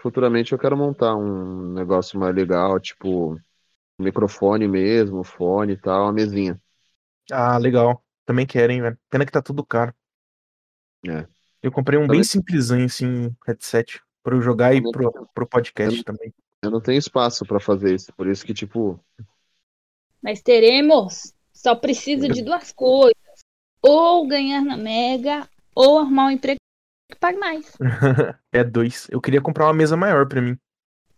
futuramente eu quero montar um negócio mais legal, tipo microfone mesmo, fone e tal, uma mesinha. Ah, legal. Também querem, velho. Pena que tá tudo caro. É. Eu comprei um Também- bem simplesinho, assim, headset, pra eu jogar e pro, pro podcast Eu- também. Eu não tenho espaço pra fazer isso, por isso que, tipo, Mas teremos. Só precisa de duas coisas. Ou ganhar na Mega, ou arrumar um emprego que pague mais. é dois. Eu queria comprar uma mesa maior pra mim.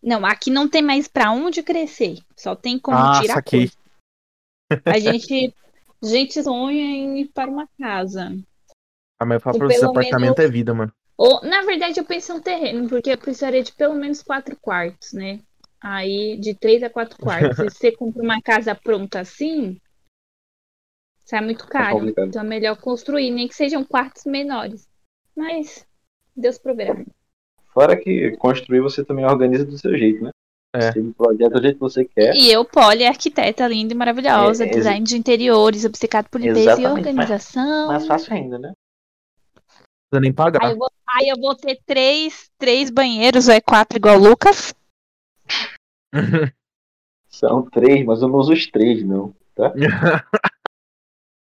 Não, aqui não tem mais pra onde crescer. Só tem como ah, tirar saquei. coisa. A gente, a gente sonha em ir para uma casa. Ah, mas eu falo pra vocês, apartamento menos- é vida, mano. Ou, na verdade, eu penso em um terreno, porque eu precisaria de pelo menos quatro quartos, né? Aí, de três a quatro quartos. se você compra uma casa pronta assim, sai muito caro. complicado. então é melhor construir, nem que sejam quartos menores. Mas Deus proverá. Fora que construir você também organiza do seu jeito, né? É. Você projeta do jeito que você quer. E eu, Polly, arquiteta linda e maravilhosa, É, design de interiores, obcecado por limpeza e organização. Mais fácil ainda, né? Não precisa nem pagar. Aí eu, vou, aí eu vou ter três, três banheiros, ou é quatro igual o Lucas. São três, mas eu não uso os três, não.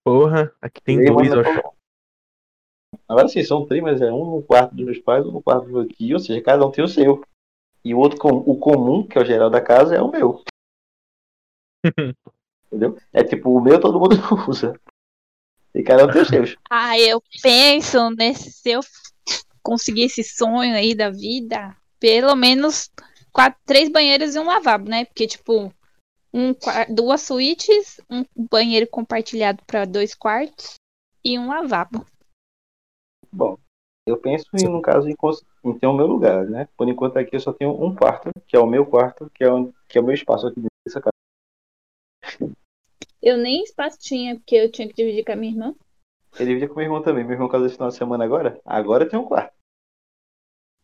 Porra, aqui tem Três, dois, eu acho. Agora sim, são três, mas é um no quarto dos meus pais, um no quarto do meu tio, ou seja, cada um tem o seu. E o outro, com- o comum, que é o geral da casa, é o meu. Entendeu? É tipo, o meu todo mundo usa. E cada um tem os seus. Ah, eu penso nesse se eu conseguir esse sonho aí da vida, pelo menos quatro, três banheiros e um lavabo, né? Porque, tipo, um, duas suítes, um banheiro compartilhado para dois quartos e um lavabo. Bom, eu penso em, no caso, em, em ter o meu lugar, né? Por enquanto aqui eu só tenho um quarto, que é o meu quarto, que é, onde, que é o meu espaço aqui dentro dessa casa. Eu nem espaço tinha, porque eu tinha que dividir com a minha irmã. Ele divide com meu irmão também. Meu irmão casou esse final de semana agora. Agora tem um quarto.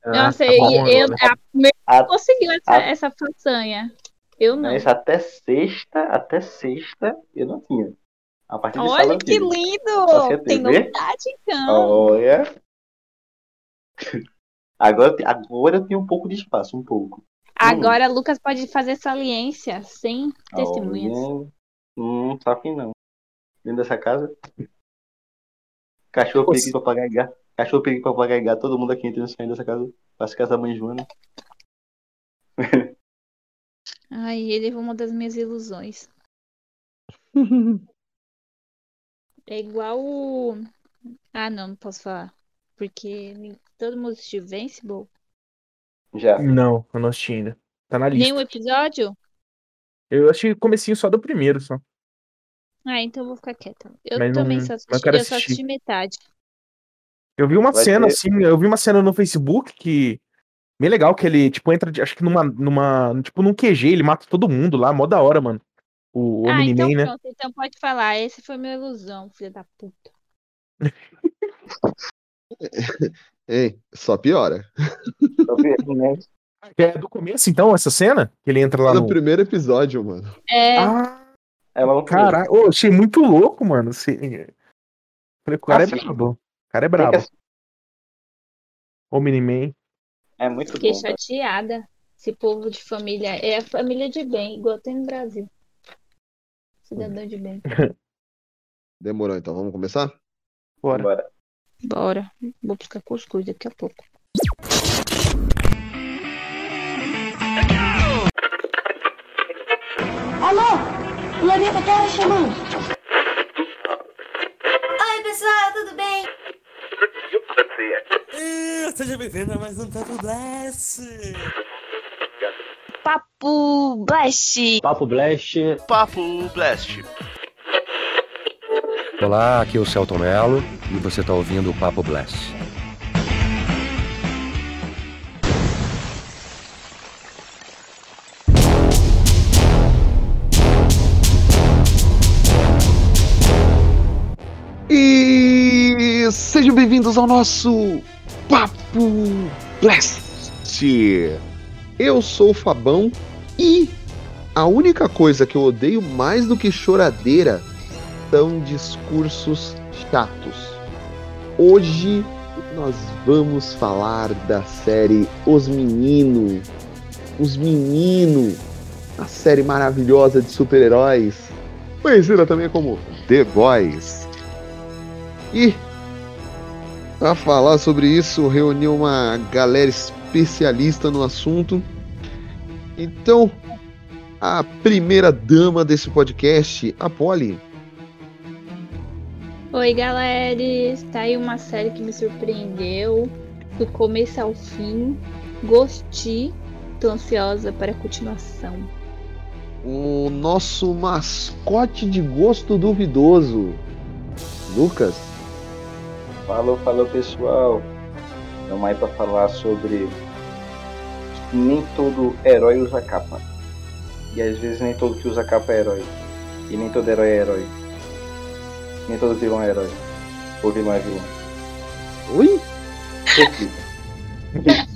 Ah, Nossa, tá eu, bom, eu, mano. a, meu A- irmão conseguiu essa, a- essa façanha. Eu não. Mas até sexta, até sexta, eu não tinha. A partir de Olha que lindo! Tem novidade, então. Olha. Agora, agora eu tenho um pouco de espaço, um pouco. Agora Lucas pode fazer saliência sem testemunhas. Olha. Hum, tá afim não. Dentro dessa casa. Cachorro, perigo, papagaio, gato. Cachorro, perigo, papagaio, gato. Todo mundo aqui entrando e saindo dessa casa. Parece casa da mãe Joana. Ai, ele é uma das minhas ilusões. É igual o. Ah, não, não posso falar. Porque todo mundo assistiu Invincible. Já. Não, eu não assisti ainda. Tá na lista. Nenhum episódio? Eu achei o comecinho só do primeiro, só. Ah, então eu vou ficar quieta. Eu Mas não- também só mas eu assisti, eu só assisti metade. Eu vi uma Vai cena, ter- assim, eu vi uma cena no Facebook que. Bem legal, que ele, tipo, entra, de- acho que numa, numa. Tipo, num QG, ele mata todo mundo lá, mó da hora, mano. O, o ah, então né? pronto, então pode falar. Esse foi minha ilusão, filha da puta. Ei, só piora. Né? É do começo, então, essa cena? Que ele entra lá No no. primeiro episódio, mano. É, Ah, Ela não caralho. Ô, achei muito louco, mano. Esse- Falei, o cara é Assim, brabo. O cara é brabo. ass- Omni-Man. É muito fiquei bom. cara. chateada. Esse povo de família. É a família de bem, igual tem no Brasil. Cidadão de bem. Demorou, então. Vamos começar? Bora. Bora. Bora. Vou buscar cuscuz daqui a pouco. Alô? Planeta Terra chamando. Oi, pessoal, tudo bem? Seja bem-vindo a mais um Papo Blast! Papo Blast! Papo Blast. Papo Blast. Olá, aqui é o Celton Mello e você está ouvindo o Papo Blast. E sejam bem-vindos ao nosso Papo Blast. Eu sou o Fabão e a única coisa que eu odeio mais do que choradeira são discursos chatos. Hoje nós vamos falar da série Os Menino. Os Menino, a série maravilhosa de super-heróis, conhecida também como The Boys. E para falar sobre isso, reuni uma galera especialista no assunto. Então, a primeira dama desse podcast, a Polly. Oi, galera! Tá aí uma série que me surpreendeu do começo ao fim. Gostei. Tô ansiosa para a continuação. O nosso mascote de gosto duvidoso, Lucas. Falou, falou pessoal. Vamos aí para falar sobre nem todo herói usa capa. E às vezes nem todo que usa capa é herói. E nem todo herói é herói. Nem todo vilão é herói. Ou vilão é vilão. Oi?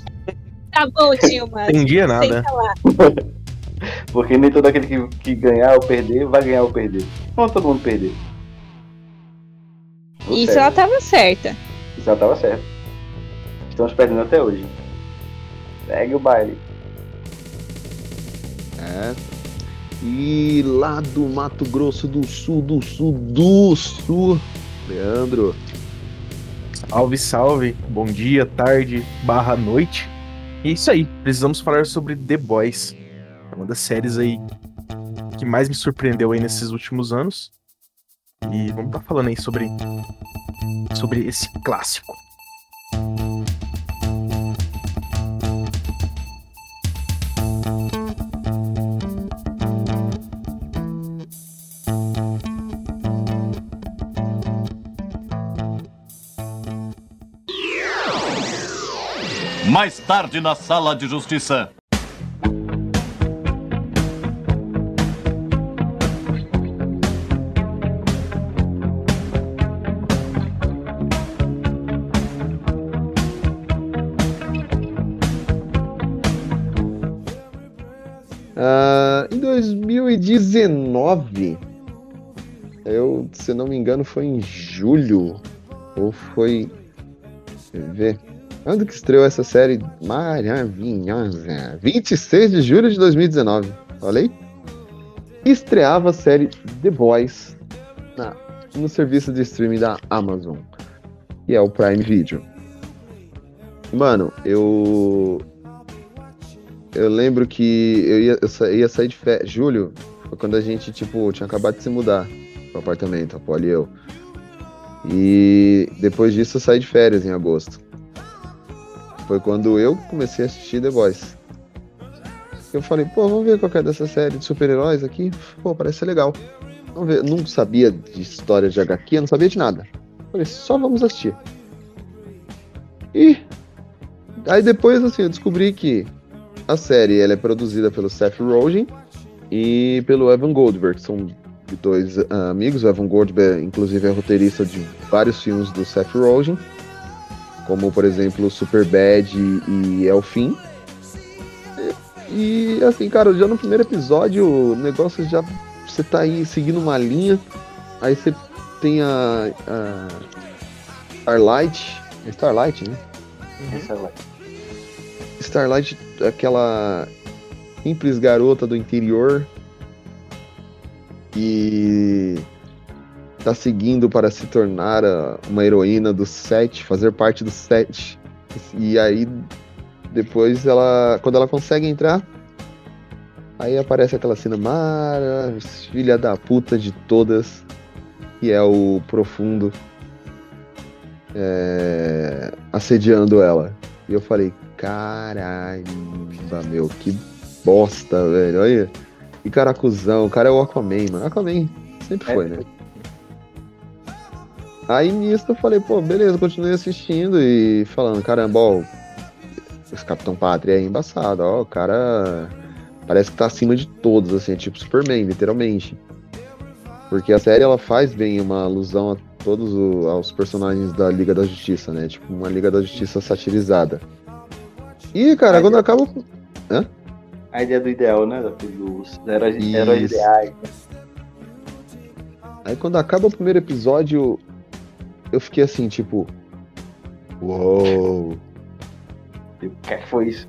Tá bom, Dilma. Entendia nada. Porque nem todo aquele que, que ganhar ou perder vai ganhar ou perder. Não todo mundo perder. Isso ela tava certa. Isso ela tava certo. Estamos perdendo até hoje. Segue o baile. É. E lá do Mato Grosso do Sul, do Sul, do Sul, Leandro. Salve, salve. Bom dia, tarde, barra noite. E é isso aí. Precisamos falar sobre The Boys. É uma das séries aí que mais me surpreendeu aí nesses últimos anos. E vamos estar falando aí sobre sobre esse clássico. Mais tarde na sala de justiça. Ah, em 2019, eu, se não me engano, foi em julho, ou foi. Deixa eu ver. Quando que estreou essa série maravilhosa? 26 de julho de 2019. Olha aí. Estreava a série The Boys na- no serviço de streaming da Amazon, que é o Prime Video. Mano, eu. Eu lembro que eu ia, eu sa- ia sair de férias. Julho foi quando a gente, tipo, tinha acabado de se mudar pro apartamento, a Polly e eu. E depois disso eu saí de férias em agosto. Foi quando eu comecei a assistir The Boys. Eu falei, pô, vamos ver qual é dessa série de super-heróis aqui. Pô, parece ser legal. Vamos ver. Não sabia de história de HQ, não sabia de nada. Falei, só vamos assistir. E aí depois, assim, eu descobri que a série ela é produzida pelo Seth Rogen e pelo Evan Goldberg. São dois ah, amigos. O Evan Goldberg, inclusive, é roteirista de vários filmes do Seth Rogen, como, por exemplo, Superbad e Elfim. E, e, assim, cara, já no primeiro episódio, o negócio já... Você tá aí seguindo uma linha, aí você tem a... a Starlight... É Starlight, né? Essa é lá. Starlight, aquela simples garota do interior que tá seguindo para se tornar a- uma heroína do set, fazer parte do set. E aí depois ela, quando ela consegue entrar, aí aparece aquela cena mara, filha da puta de todas, que é o profundo é, assediando ela. E eu falei, caramba, meu, que bosta, velho. Olha. E cara, cuzão, o cara é o Aquaman, mano. Aquaman sempre É. foi, né? Aí nisso eu falei, pô, beleza, continuei assistindo e falando, caramba, ó, esse Capitão Pátria é embaçado, ó, o cara parece que tá acima de todos, assim, é tipo Superman, literalmente. Porque a série ela faz bem uma alusão a todos o- aos personagens da Liga da Justiça, né? Tipo, uma Liga da Justiça satirizada. E, cara, Aí quando é- acaba. A ideia do ideal, né? Dos heróis, heróis ideais. Aí quando acaba o primeiro episódio, eu fiquei assim, tipo. Uou! O que é que foi isso?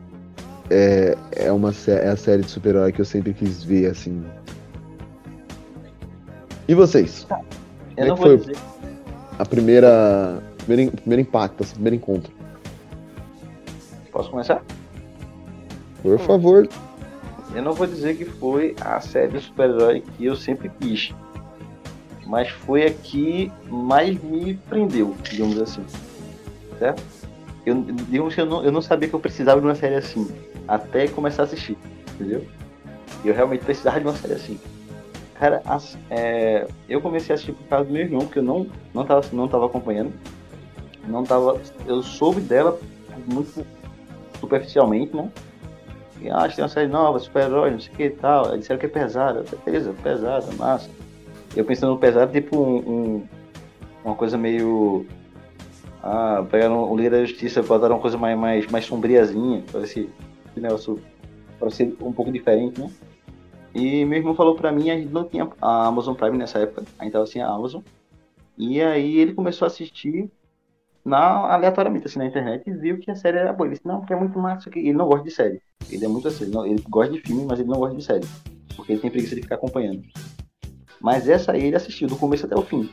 É, é, uma, é a série de super-herói que eu sempre quis ver, assim. E vocês? Eu é não que vou foi? dizer. A primeira. Primeiro, primeiro impacto, assim, primeiro encontro. Posso começar? Por favor. Eu não vou dizer que foi a série de super-herói que eu sempre quis. Mas foi a que mais me prendeu, digamos assim. Certo? Eu, digamos que eu não, eu não sabia que eu precisava de uma série assim. Até começar a assistir. Entendeu? Eu realmente precisava de uma série assim. Cara, as- é, eu comecei a assistir por causa do meu irmão, porque eu não, não, tava, não tava acompanhando. Não tava. Eu soube dela muito superficialmente, né? E ah, tem uma série nova, super-herói, não sei o que e tal. Aí disseram que é pesada. Beleza, pesada, massa. Eu pensando no pesado, tipo um, um- uma coisa meio. Ah, pegaram o Liga da Justiça, botaram uma coisa mais, mais, mais sombriazinha, para esse, negócio, para ser um pouco diferente, né? E meu irmão falou pra mim, a gente não tinha a Amazon Prime nessa época, a gente tava sem a Amazon. E aí ele começou a assistir na, aleatoriamente, assim, na internet, e viu que a série era boa. Ele disse, não, porque é muito massa. que Ele não gosta de série. Ele é muito assim, não- ele gosta de filme, mas ele não gosta de série. Porque ele tem preguiça de ficar acompanhando. Mas essa aí ele assistiu, do começo até o fim.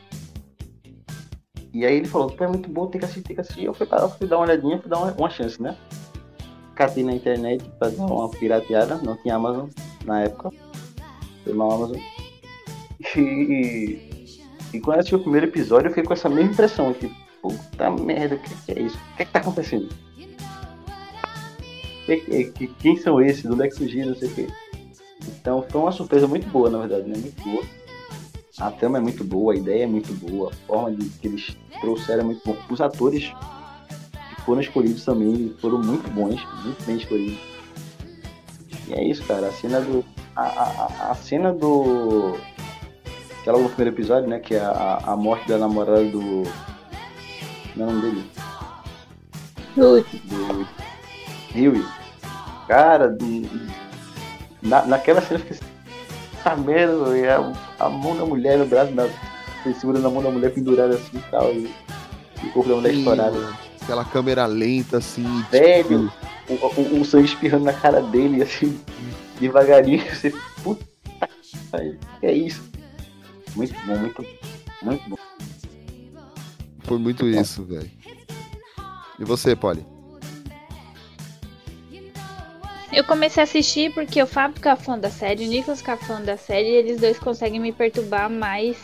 E aí ele falou, pô, é muito bom, tem que assistir, tem que assistir. Eu fui, fui dar uma olhadinha, fui dar uma, uma chance, né? Catei na internet pra dar uma pirateada, não tinha Amazon na época. Foi uma Amazon. E, e quando eu assisti o primeiro episódio, eu fiquei com essa mesma impressão, tipo, puta merda, o que, que é isso? O que, que tá acontecendo? Que- que- que- quem são esses? De onde é que surgiram? Não sei o quê. Então foi uma surpresa muito boa, na verdade, né? Muito boa. A trama é muito boa, a ideia é muito boa, a forma de, que eles trouxeram é muito bom. Os atores que foram escolhidos também foram muito bons, muito bem escolhidos. E é isso, cara. A cena do. A, a, a- cena do. Que é logo no primeiro episódio, né? Que é a, a morte da namorada do. Não é o nome dele? Do Huey. Cara, de- na, naquela cena eu fiquei merda, e a, a mão da mulher no braço, na, ele segura na mão da mulher pendurada assim e tal, e, e o corpo da mulher Sim, estourado. Aquela câmera lenta, assim. Velho, o, o, o sangue espirrando na cara dele, assim, devagarinho, você, puta é isso? Muito bom, muito, muito bom. Foi muito isso, velho. E você, Polly? Eu comecei a assistir porque o Fábio fica fã da série, o Nicolas fica fã da série e eles dois conseguem me perturbar mais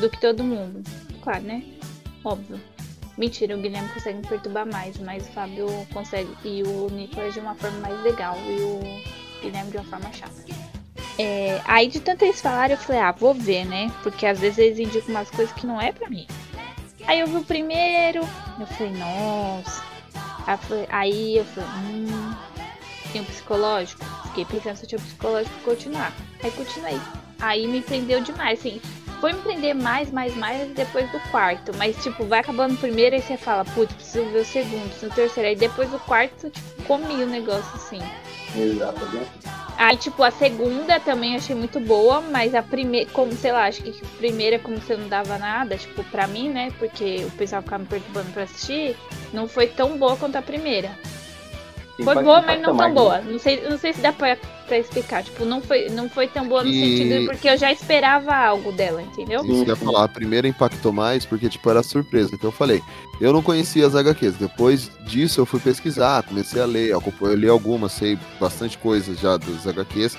do que todo mundo. Claro, né? Óbvio. Mentira, o Guilherme consegue me perturbar mais, mas o Fábio consegue. E o Nicolas de uma forma mais legal e o Guilherme de uma forma chata. É, aí de tanto eles falarem, eu falei, ah, vou ver, né? Porque às vezes eles indicam umas coisas que não é pra mim. Aí eu vi o primeiro, eu falei, nossa. Aí eu falei hum, tem um psicológico? Fiquei pensando se eu tinha um psicológico pra continuar. Aí continuei. Aí me prendeu demais, assim. Foi me prender mais, mais, mais depois do quarto. Mas, tipo, vai acabando o primeiro, aí você fala, putz, preciso ver o segundo, no terceiro. Aí depois do quarto, tipo, comi o negócio, assim. Exatamente. Aí, tipo, a segunda também eu achei muito boa, mas a primeira, como, sei lá, acho que a primeira, como você não dava nada, tipo, pra mim, né? Porque o pessoal ficava me perturbando pra assistir, não foi tão boa quanto a primeira. Foi boa, mas não tão boa. Não sei, não sei se dá pra, pra explicar. Tipo, não foi, não foi tão boa no E- sentido porque eu já esperava algo dela, entendeu? Isso que eu ia falar, a primeira impactou mais porque, tipo, era surpresa. Que eu falei, eu não conhecia as HQs. Depois disso, eu fui pesquisar, comecei a ler. Eu li algumas, sei bastante coisa já das HQs.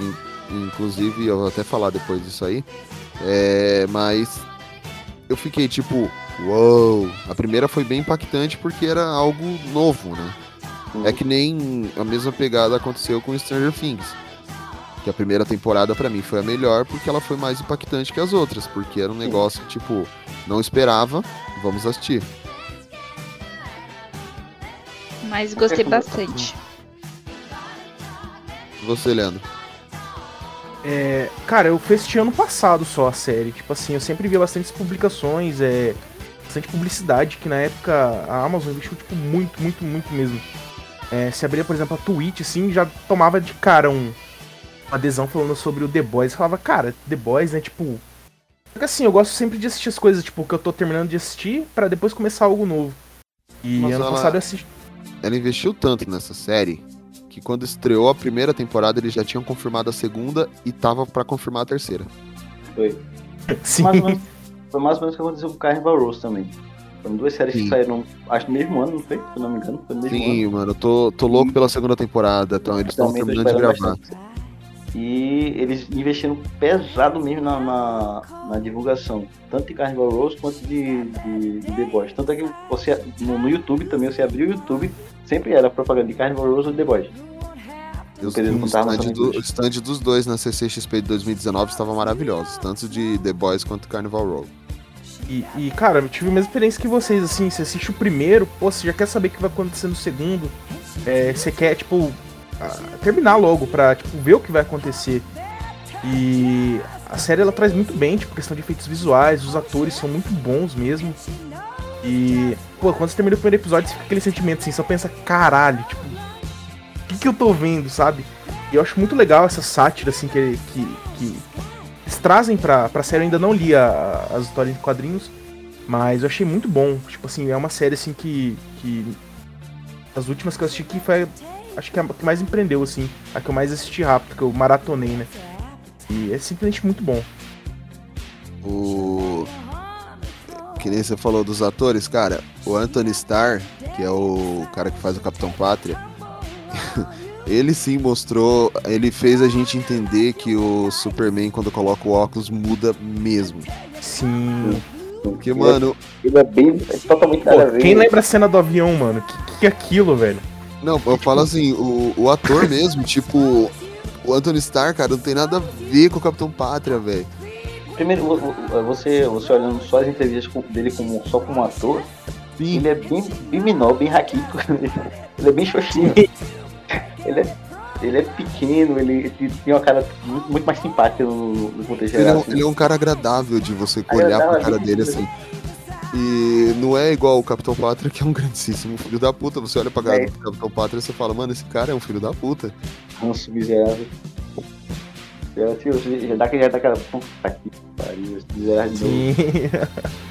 In- Inclusive, eu vou até falar depois disso aí. É, mas eu fiquei tipo, uou! A primeira foi bem impactante porque era algo novo, né? É que nem a mesma pegada aconteceu com Stranger Things. Que a primeira temporada pra mim foi a melhor porque ela foi mais impactante que as outras, porque era um negócio que, tipo, não esperava, vamos assistir. Mas gostei bastante. E você, Leandro? É, cara, eu fiz este ano passado só a série. Tipo assim, eu sempre via bastantes publicações, é, bastante publicidade, que na época a Amazon investiu, tipo, muito, muito, muito mesmo. É, se abria, por exemplo, a Twitch, assim, já tomava de cara um, uma adesão falando sobre o The Boys. Falava, cara, The Boys, né, tipo, assim, eu gosto sempre de assistir as coisas, tipo, que eu tô terminando de assistir pra depois começar algo novo. E Mas ano ela- passado eu assisti. Ela investiu tanto nessa série que quando estreou a primeira temporada eles já tinham confirmado a segunda e tava pra confirmar a terceira. Foi. Sim. Mais ou menos, foi mais ou menos o que aconteceu com o Carnival Rose também. Foram duas séries Sim. que saíram, acho no mesmo ano, não foi? Se não me engano, foi no mesmo ano. Sim, mano, eu tô, tô louco pela segunda temporada, então eles estão terminando de gravar. bastante. E eles investiram pesado mesmo na, na, na divulgação, tanto de Carnival Rose quanto de, de, de The Boys. Tanto é que você, no, no YouTube também, você abriu o YouTube, sempre era propaganda de Carnival Rose ou The Boys. Eu, o, stand do, o stand dos dois na CCXP de 2019 estava maravilhoso, tanto de The Boys quanto Carnival Row. E, e, cara, eu tive a mesma experiência que vocês, assim, você assiste o primeiro, pô, você já quer saber o que vai acontecer no segundo. É, você quer, tipo, ah, terminar logo pra, tipo, ver o que vai acontecer. E a série ela traz muito bem, tipo, questão de efeitos visuais, os atores são muito bons mesmo. E, pô, quando você termina o primeiro episódio, você fica aquele sentimento assim, só pensa, caralho, tipo, o que, que eu tô vendo, sabe? E eu acho muito legal essa sátira, assim, que, que, que eles trazem pra, pra série. Eu ainda não li a- as histórias em quadrinhos, mas eu achei muito bom. Tipo assim, é uma série, assim, que. que as últimas que eu assisti que foi. Acho que a que mais empreendeu, assim. A que eu mais assisti rápido, que eu maratonei, né? E é simplesmente muito bom. O. Que nem você falou dos atores, cara, o Anthony Starr, que é o cara que faz o Capitão Pátria, ele sim mostrou, ele fez a gente entender que o Superman, quando coloca o óculos, muda mesmo. Sim. Porque, mano, Ele é bem. É totalmente Pô, nada quem lembra a cena do avião, mano? Que que é aquilo, velho? Não, eu falo assim, o, o ator mesmo, tipo, o Anthony Starr, cara, não tem nada a ver com o Capitão Pátria, velho. Primeiro, você, você olhando só as entrevistas dele como, só como ator, Sim, ele é bem, bem menor, bem raquítico. ele é bem xoxinho. ele, é, ele é pequeno, ele, ele tem uma cara muito, muito mais simpática no, no contexto ele é, geral. um, assim. ele é um cara agradável de você olhar pra cara dele assim. E não é igual o Capitão Pátria, que é um grandíssimo filho da puta. Você olha pra cara É. do Capitão Pátria e você fala, mano, esse cara é um filho da puta. Ranço miserável. Já, dá aquele- já dá aquela. Puta que pariu, esse miserável. Sim.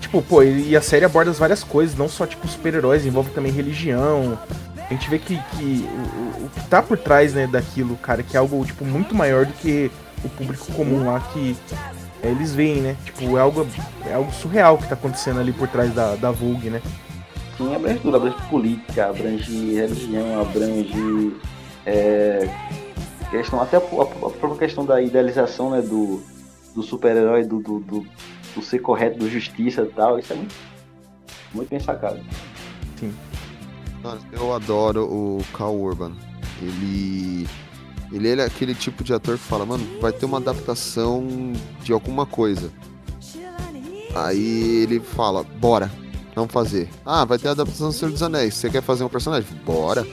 tipo, pô, e e a série aborda várias coisas, não só tipo super-heróis, envolve também religião. A gente vê que, que o, o- que tá por trás, né, daquilo, cara, que é algo, tipo, muito maior do que o público comum lá que é, eles veem, né? Tipo, é algo, é algo surreal que tá acontecendo ali por trás da, da Vogue, né? Sim, abrange tudo, abrange política, abrange religião, abrange é, questão, até a, a- própria questão da idealização né, do, do super-herói, do, do, do, do ser correto, do justiça e tal, isso é muito, muito bem sacado. Mano, eu adoro o Cal Urban. Ele. Ele é aquele tipo de ator que fala, mano, vai ter uma adaptação de alguma coisa. Aí ele fala, bora, vamos fazer. Ah, vai ter a adaptação do Senhor dos Anéis. Você quer fazer um personagem? Bora.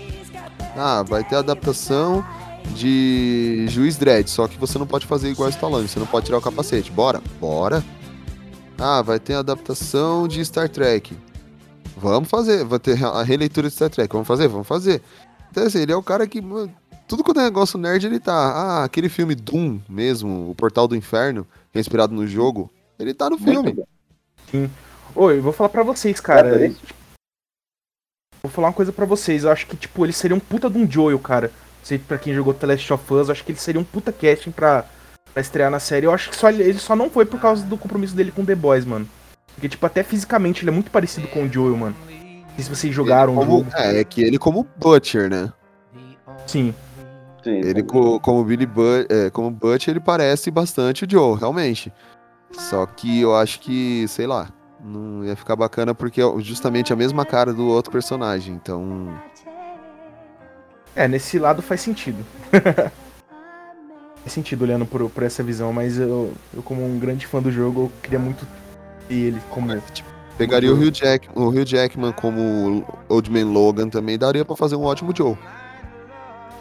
Ah, vai ter a adaptação de Juiz Dredd, só que você não pode fazer igual o Stallone, você não pode tirar o capacete. Bora, bora. Ah, vai ter a adaptação de Star Trek. Vamos fazer, vai ter a releitura de Star Trek. Vamos fazer? Vamos fazer. Então, assim, ele é o cara que. mano, Tudo quanto é negócio nerd, ele tá. Ah, aquele filme Doom mesmo, O Portal do Inferno, que é inspirado no jogo, ele tá no filme. Oi, eu vou falar pra vocês, cara. É. Vou falar uma coisa pra vocês. Eu acho que, tipo, ele seria um puta de um Joel, cara. Não sei pra quem jogou The Last of Us, eu acho que ele seria um puta casting pra, pra estrear na série. Eu acho que só ele, ele só não foi por causa do compromisso dele com The Boys, mano. Porque, tipo, até fisicamente ele é muito parecido com o Joel, mano. Não sei se vocês jogaram o Como- jogo. é, é que ele como Butcher, né? Sim. Sim, Ele co- como Billy But, é, como Butcher, ele parece bastante o Joe, realmente. Só que eu acho que, sei lá, não ia ficar bacana porque é justamente a mesma cara do outro personagem. Então, É, nesse lado faz sentido. faz sentido olhando por, por essa visão, mas eu, eu, como um grande fã do jogo, eu queria muito ter ele como. pegaria o Hugh, Jack, o Hugh Jackman como Old Man Logan também, daria pra fazer um ótimo Joe.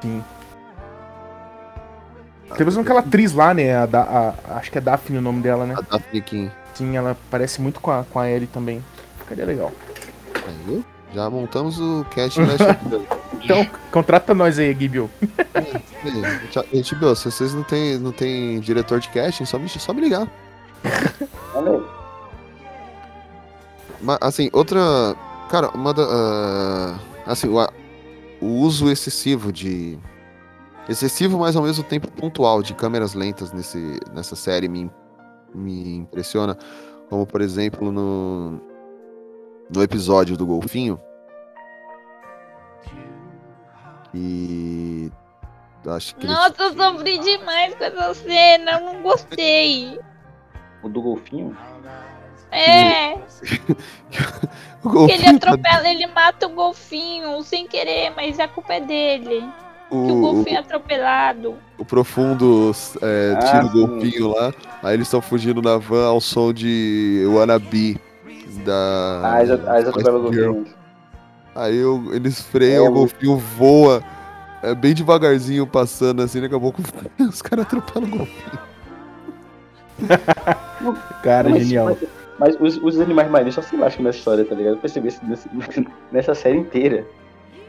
Sim. Tem mesmo aquela atriz lá, né? A, Da- a- acho que é Daphne o nome dela, né? A Daphne King. Sim, ela parece muito com a, com a Ellie também. Ficaria legal. Aí? Já montamos o cast. Então, contrata nós aí, Gibion. Ei, HBO, se vocês não tem, não tem diretor de casting, só me, só me ligar. Valeu. Mas, assim, outra. Cara, uma da. ah, assim, o, a- o uso excessivo de. Excessivo, mas ao mesmo tempo pontual de câmeras lentas nesse, nessa série me, me impressiona. Como, por exemplo, no. No episódio do Golfinho. E. Acho que. eles- Nossa, eu sofri demais com essa cena, eu não gostei. O do golfinho? É, o que ele tá- atropela, ele mata o golfinho sem querer, mas a culpa é dele. Que o o- o- golfinho é atropelado. o profundo é, Ah, tira o sim. golfinho lá. Aí eles estão fugindo na van ao som de Wannabe da. Ah, eles atropelam o golfinho. Aí o- eles freiam, É, o o- golfinho voa. É bem devagarzinho passando assim, daqui a pouco os caras atropelam o golfinho. Cara, Mas- genial. Mas, mas os, os animais marinhos só se lascam nessa história, tá ligado? Eu percebi isso nesse- nessa série inteira.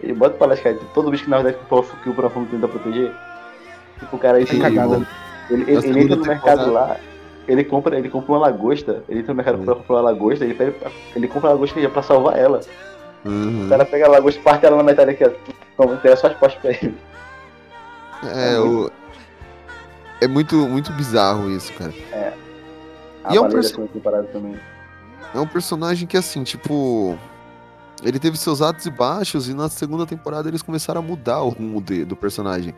Ele bota pra lascar todo bicho que na verdade que o que o profundo tenta proteger. Tipo, o cara ele, Sim, ele, cagada. ele, ele segunda entra no mercado lá, ele compra, ele compra uma lagosta, ele entra no mercado pra comprar uma lagosta, ele, pega, ele compra a lagosta pra salvar ela. Uhum. O cara pega a lagosta, parte ela na metade aqui, ó. Entrega só as costas pra ele. É, o... é muito, muito bizarro isso, cara. A E é um perso- também. É um personagem que, assim, tipo. Ele teve seus altos e baixos, e na segunda temporada eles começaram a mudar o rumo de- do personagem.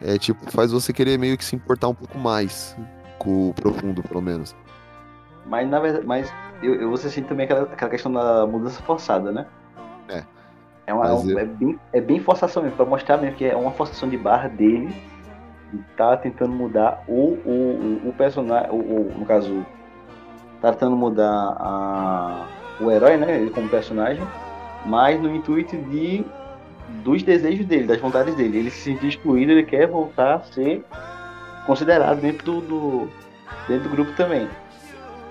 É, tipo, faz você querer meio que se importar um pouco mais com o profundo, pelo menos. Mas na verdade, mas eu, eu você sente também aquela, aquela questão da mudança forçada, né? É. É, uma, é, eu- é bem, é bem forçação mesmo, pra mostrar mesmo que é uma forçação de barra dele tá tentando mudar o, o, o, personagem, o, o- no caso, tá tentando mudar a, o herói, né? Ele como personagem, mas no intuito de dos desejos dele, das vontades dele. Ele se sentiu excluído, ele quer voltar a ser considerado dentro do, do- dentro do grupo também.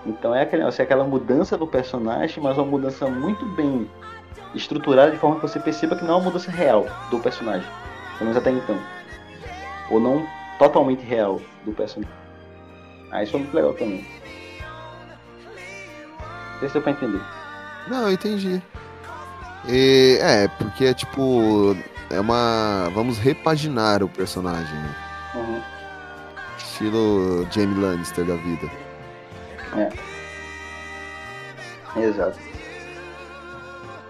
Então é aquele, assim, aquela mudança do personagem, mas uma mudança muito bem estruturada de forma que você perceba que não é uma mudança real do personagem. Pelo menos até então. Ou não totalmente real do personagem. Ah, isso é muito legal também. Não sei se deu pra entender. Não, eu entendi. E, é, porque é tipo. É uma. Vamos repaginar o personagem, né? Uhum. Estilo Jamie Lannister da vida. Exato.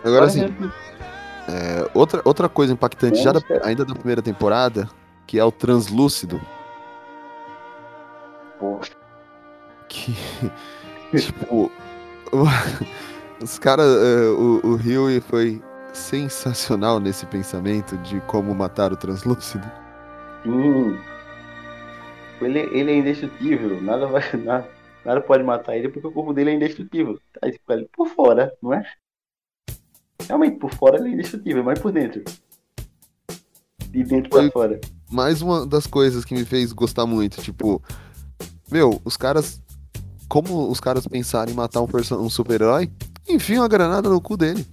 Agora exemplo, é, outra, outra coisa impactante, já da- ainda da primeira temporada, que é o translúcido. pô, Que. tipo. os caras. o, o Huey foi sensacional nesse pensamento de como matar o translúcido. sim. Ele, ele é indestrutível. Nada, vai, nada, nada pode matar ele porque o corpo dele é indestrutível. Aí fica ali por fora, não é? Realmente, por fora ele é indestrutível, mas por dentro. De dentro pra Foi- fora. Mais uma das coisas que me fez gostar muito, tipo, meu, os caras, como os caras pensaram em matar um, um super-herói, enfim, uma granada no cu dele.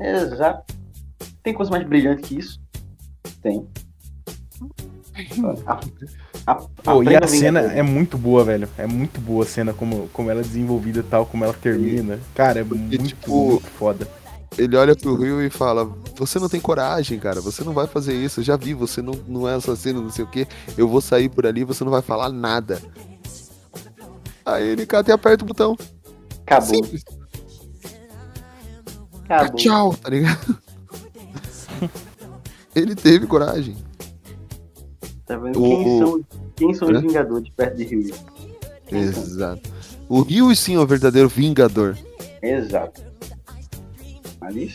Exato. Tem coisa mais brilhante que isso? Tem. A, a, Pô, e a cena é muito boa, velho. É muito boa a cena, como, como ela é desenvolvida e tal, como ela termina. Cara, é muito, tipo, muito foda. Ele olha pro Rio e fala: Você não tem coragem, cara, você não vai fazer isso, eu já vi, você não, não é assassino, não sei o que, eu vou sair por ali, você não vai falar nada. Aí ele cata e aperta o botão. Acabou. Simples. Acabou. Tchau, tá ligado? ele teve coragem. Tá vendo? O- Quem, são, quem são Hã? os Vingadores perto de Rio? Exato. O Rio sim é o verdadeiro vingador. Exato. Ali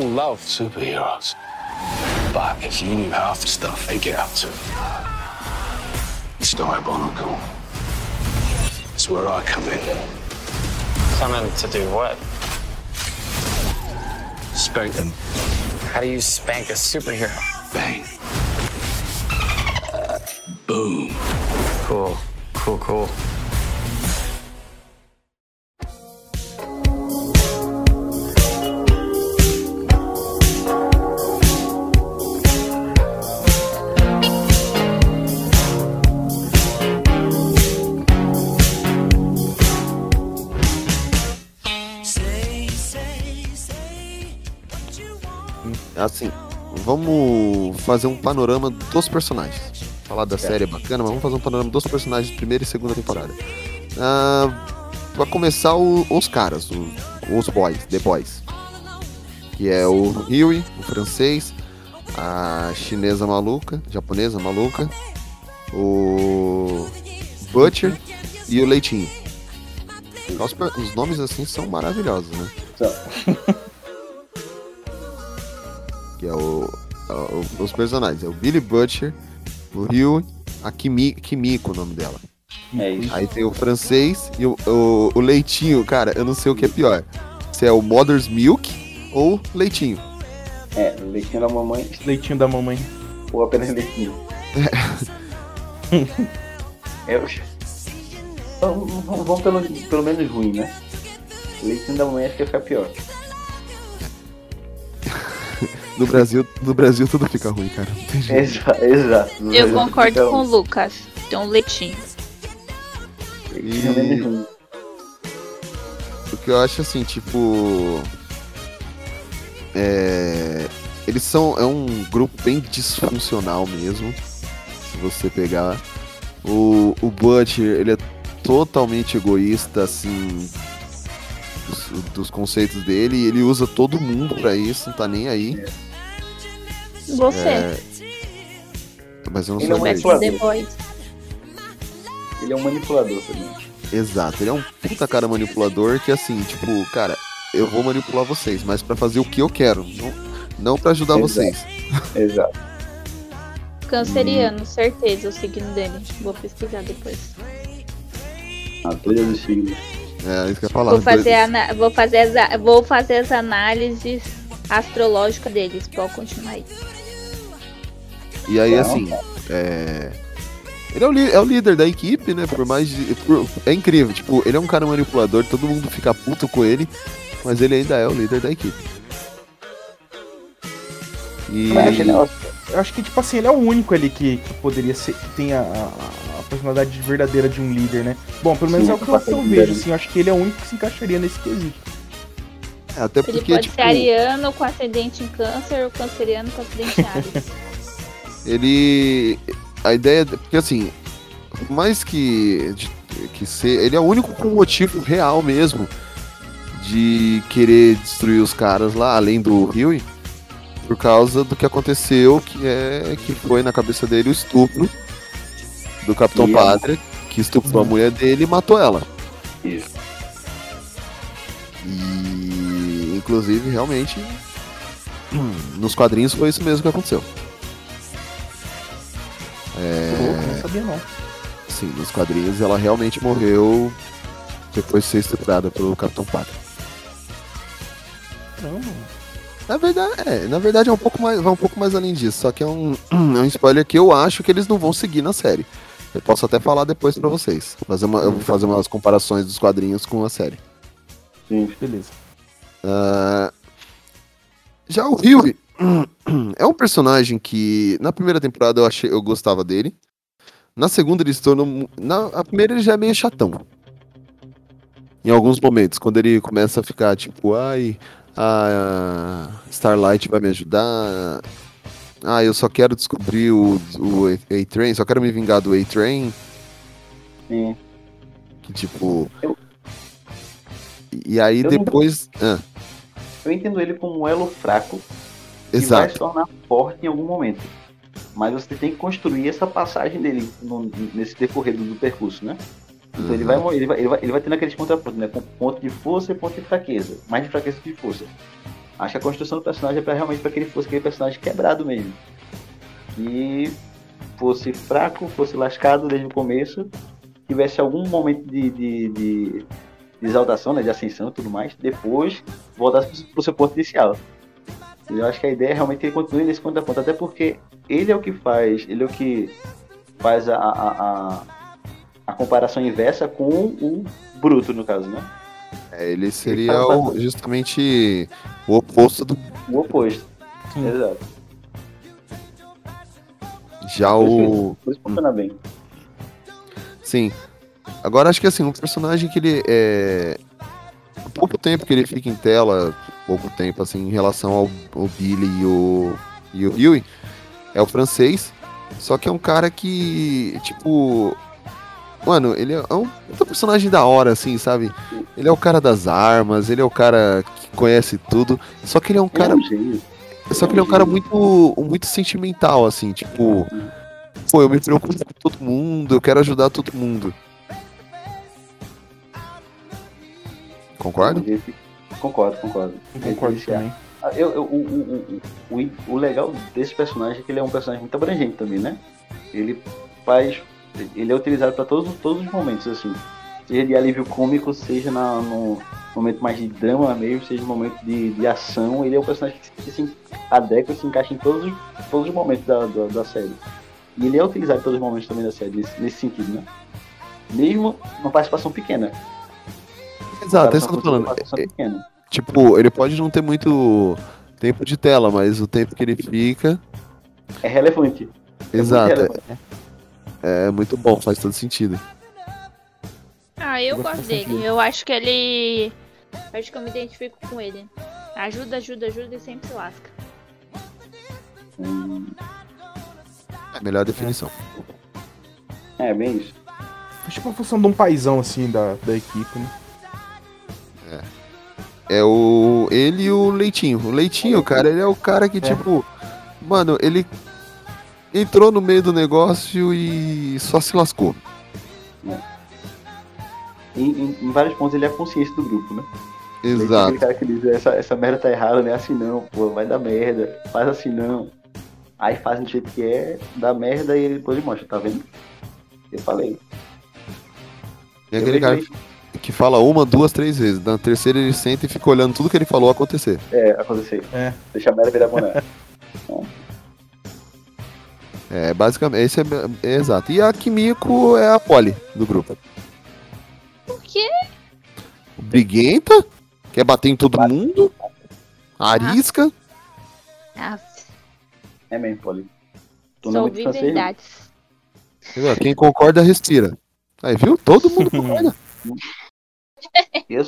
People love superheroes. But if you knew half the stuff they get up to, it's diabolical. It's where I come in. Coming to do what? Spank them. How do you spank a superhero? Bang. Boom. Cool. Cool, cool. Assim, vamos fazer um panorama dos personagens. Falar da série é bacana, mas vamos fazer um panorama dos personagens de primeira e segunda temporada. Ah, pra começar, o- os caras, o- os boys, The Boys. Que é o Huey, o francês, a chinesa maluca, japonesa maluca, o Butcher e o Leitinho. Os, os nomes assim são maravilhosos, né? que é o, o- os personagens. É o Billy Butcher, o Ryu, a Kimi, Kimiko, o nome dela. É isso. Aí tem o francês e o, o, o leitinho, cara, eu não sei o que é pior. Se é o Mother's Milk ou leitinho. É, leitinho da mamãe Leitinho da mamãe. ou apenas leitinho. É, eu- Vamos, pelo, pelo menos ruim, né? Leitinho da mamãe acho que fica pior. No Brasil, no Brasil tudo fica ruim, cara. Exato. No Eu Brasil concordo com o. Lucas. Tem um leitinho. É menos ruim. Porque eu acho assim, tipo. É. Eles são. É um grupo bem disfuncional mesmo. Se você pegar. O, o Butcher, ele é totalmente egoísta, assim. Dos, dos conceitos dele. E ele usa todo mundo pra isso, não tá nem aí. Você. É, Mas eu não Ele é um. Ele é um manipulador também. Exato, ele é um puta cara manipulador que assim, tipo, cara, eu vou manipular vocês, mas pra fazer o que eu quero, não, não para ajudar Exato. vocês. Exato. Canceriano, certeza, o signo dele. Vou pesquisar depois. A trilha dos signos. É, isso que eu ia falar. Vou fazer, ana- vou, fazer as, a- vou fazer as análises astrológicas deles. Pode continuar aí. E aí, Não, assim, é... Ele é o, é o líder da equipe, né? Por mais. de- por- É incrível, tipo, ele é um cara manipulador, todo mundo fica puto com ele, mas ele ainda é o líder da equipe. E. Eu acho que, tipo assim, ele é o único ali que, que poderia ser. que tem a, a- personalidade verdadeira de um líder, né? Bom, pelo menos Sim, é o que eu, que eu vejo, assim. Eu acho que ele é o único que se encaixaria nesse quesito. é, Até Ele porque, pode tipo, ser ariano com ascendente em câncer ou canceriano com ascendente em Ares. ele. A ideia. Porque assim, por mais que. que ser, ele é o único com motivo real mesmo de querer destruir os caras lá, além do Huey, por causa do que aconteceu, que é que foi na cabeça dele o estupro do Capitão E Pátria, que estuprou a mulher dele e matou ela. Isso. E inclusive realmente nos quadrinhos foi isso mesmo que aconteceu. Pô, não sabia não. Sim, nos quadrinhos ela realmente morreu depois de ser estuprada pelo Capitão Pátria. Não, Na verdade, é, na verdade é um pouco mais, vai um pouco mais além disso, só que é um, é um spoiler que eu acho que eles não vão seguir na série. Eu posso até falar depois pra vocês. Fazer uma, eu vou fazer umas comparações dos quadrinhos com a série. Sim. beleza. Ah, já o Huey é um personagem que na primeira temporada eu achei eu gostava dele. Na segunda ele se tornou na a primeira ele já é meio chatão. Em alguns momentos, quando ele começa a ficar tipo, ai, a Starlight vai me ajudar. Ah, eu só quero descobrir o, o A-Train, só quero me vingar do A-Train. Sim. Que tipo. Eu- E aí Eu não- depois. Ah, Eu entendo ele como um elo fraco que vai se exato. tornar forte em algum momento. Mas você tem que construir essa passagem dele no- nesse decorrer do, do percurso, né? Então ele, vai, Uhum. ele, vai, ele, vai, ele vai tendo aqueles contrapontos, né? Com ponto de força e ponto de fraqueza. Mais de fraqueza que de força. Acho que a construção do personagem é pra, realmente para que ele fosse aquele personagem quebrado mesmo. Que fosse fraco, fosse lascado desde o começo, tivesse algum momento de, de, de, de exaltação, né, de ascensão e tudo mais, depois voltasse pro seu ponto inicial. Eu acho que a ideia é realmente que ele continue nesse ponto da ponta, até porque ele é o que faz, ele é o que faz a, a, a, a comparação inversa com o Bruto, no caso, né? É, ele seria o- justamente o oposto do. O oposto. Exato. Já o. Por isso funciona bem. Sim. Agora acho que assim, um personagem que ele é. o pouco tempo que ele fica em tela, pouco tempo assim, em relação ao, ao Billy e o, e o Huey, é o francês. Só que é um cara que, tipo. Mano, ele é um puta personagem da hora, assim, sabe? Ele é o cara das armas, ele é o cara que conhece tudo. Só que ele é um cara. Só que ele é um cara muito, muito sentimental, assim, tipo. Pô, eu me preocupo com todo mundo, eu quero ajudar todo mundo. Concorda? Concordo, concordo. Concordo Esse- também. Ah, Eu, eu- o, o, o, o, legal desse personagem é que ele é um personagem muito abrangente também, né? Ele faz. Ele é utilizado para todos, todos os momentos, assim. Seja de alívio cômico, seja na, no momento mais de drama mesmo, seja no momento de, de ação. Ele é um personagem que, se- se adequa e se encaixa em todos, os- todos os momentos da, da, da série. E ele é utilizado em todos os momentos também da série, nesse, nesse sentido, né? Mesmo uma participação pequena. Exato, é isso que eu tô falando. Tipo, ele pode não ter muito tempo de tela, mas o tempo que ele fica. É relevante. Exato. relevante. É, é muito bom, faz todo sentido. Ah, eu Eu gosto dele. Eu acho que ele. Acho que eu me identifico com ele. Ajuda, ajuda, ajuda e sempre se lasca. É a melhor definição. É, bem isso. É tipo a função de um paizão, assim, da, da equipe, né? É o. Ele e o Leitinho. O Leitinho, cara, ele é o cara que, tipo. Mano, ele entrou no meio do negócio e só se lascou. Em, em- em vários pontos ele é a consciência do grupo, né? É Exato. aquele cara que diz, essa, essa merda tá errada, não é assim não, pô, vai dar merda, faz assim não. Aí faz do jeito que é, dá merda e depois ele mostra, tá vendo? Eu falei. É aquele cara que fala uma, duas, três vezes. Na terceira ele senta e fica olhando tudo que ele falou acontecer. É, aconteceu. É. Deixa a merda virar boné. É, basicamente, esse é, é exato. E a Kimiko é a Polly do grupo. Por quê? Briguenta, quer bater em todo mundo, arisca. Ah, É mesmo, francês, não. verdades. Quem concorda, respira. Aí, viu? Todo mundo concorda. Eu,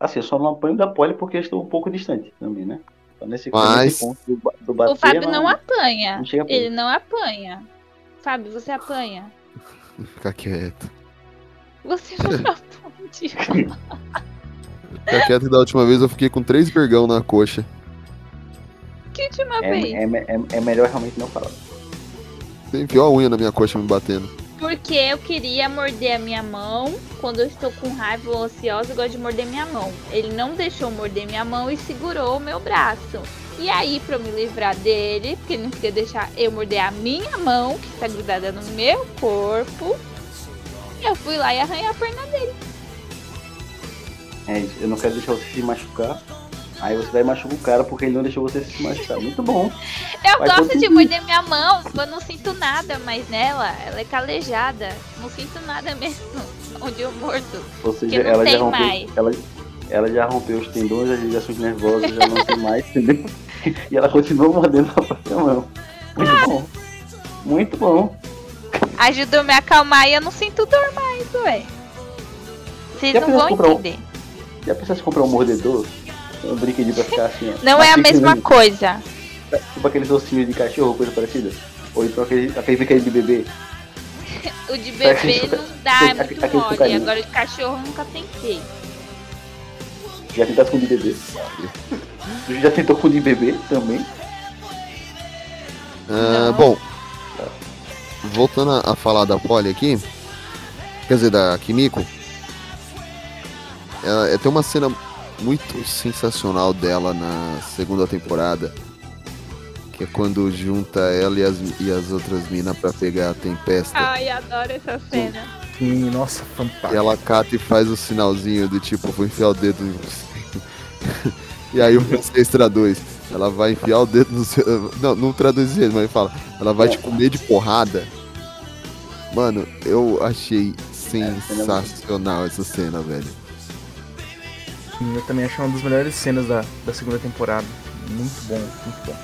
assim, eu só não apanho da Poli porque eu estou um pouco distante também, né? Então, nesse, Mas- ponto do, do bater, O Fábio não apanha. não chega a Ele não apanha. Fábio, você apanha. Fica quieto. Você não apanha. Fica quieto que da última vez eu fiquei com três vergão na coxa. Que última É, vez? é, é, é melhor realmente não falar. Enfiou a unha na minha coxa me batendo. Porque eu queria morder a minha mão. Quando eu estou com raiva ou ansiosa, eu gosto de morder minha mão. Ele não deixou morder minha mão e segurou o meu braço. E aí, pra eu me livrar dele, porque ele não queria deixar eu morder a minha mão, que está grudada no meu corpo, eu fui lá e arranhei a perna dele. É eu não quero deixar você se machucar. Aí você vai machucar o cara porque ele não deixou você se machucar. Muito bom. Eu Faz gosto de morder minha mão, eu não sinto nada, mas nela, ela é calejada. Não sinto nada mesmo onde eu mordo. Ou seja, ela já rompeu. mais. Ela, ela já rompeu os tendões, as ligações nervosas, já não tem mais, entendeu? E ela continua mordendo a própria mão. Muito Ah. bom. Muito bom. Ajudou me a acalmar e eu não sinto dor mais, ué. Vocês Já não vão comprar um- entender. Já pensasse em comprar um mordedor? Um brinquedinho pra ficar assim, ó. Não é a mesma coisa. Tipo aqueles ossinhos de cachorro, coisa parecida. Ou então aquele, aquele brinquedo de bebê. O de bebê não dá, é muito Aquele mole. sucarinho. Agora o de cachorro eu nunca tentei. Já tentasse com o de bebê. Já tentou com o de bebê também? Ah, bom, voltando a, a falar da Polly aqui, quer dizer, da Kimiko, ela, é, tem uma cena muito sensacional dela na segunda temporada. Que é quando junta ela e as, e as outras minas pra pegar a tempesta. Ai, adoro essa cena. Sim, nossa, E fantástico. ela cata e faz o sinalzinho do tipo, vou enfiar o dedo em você. e aí o francês traduz. Ela vai enfiar o dedo no seu. Não, não traduz isso, mas fala. Ela vai te comer de porrada. Mano, eu achei sensacional essa cena, velho. Sim, eu também acho uma das melhores cenas da, da segunda temporada. Muito bom, muito bom.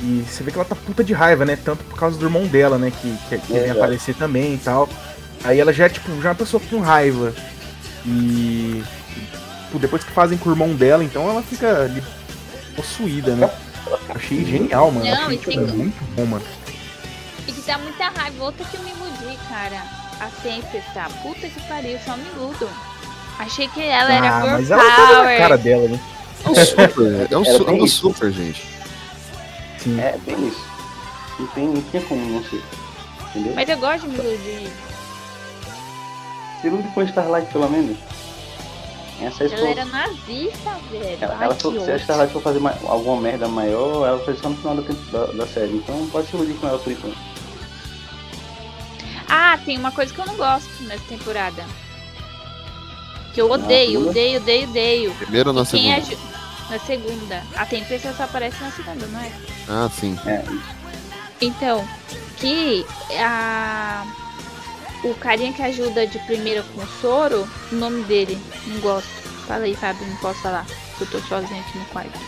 E você vê que ela tá puta de raiva, né? Tanto por causa do irmão dela, né? Que, que, que vem É. aparecer também e tal. Aí ela já é tipo, já é uma pessoa com raiva. E. tipo, depois que fazem com o irmão dela, então ela fica ali possuída, né? Achei genial, mano. Não, Achei tipo, tem- muito bom, mano. E que dá muita raiva. Outra que eu me iludi, cara. A Tempesta. Puta que pariu, só me iludo. Achei que ela era ah, girl mas ela tá na power. cara dela, né? É um super, é um, Era su- é um super, gente. Sim. É, bem isso. Não, tem, não tinha como não ser. Entendeu? Mas eu gosto de me iludir. Se ilude com Starlight, pelo menos. Essa é a Ela era nazista, velho. Ela, Ai, ela for- se a. Starlight for fazer ma- alguma merda maior, ela faz só no final da, da, da série. Então pode se iludir com ela por enquanto. Ah, tem uma coisa que eu não gosto nessa temporada. Que eu odeio, odeio, odeio, odeio. Primeira ou na quem segunda? aju- Na segunda. A Tempesta só aparece na segunda, não é? Ah, sim. Então, que a. O carinha que ajuda de primeira com o soro, o nome dele, não gosto. Fala aí, Fábio, não posso falar. que Eu tô sozinho aqui no quarto.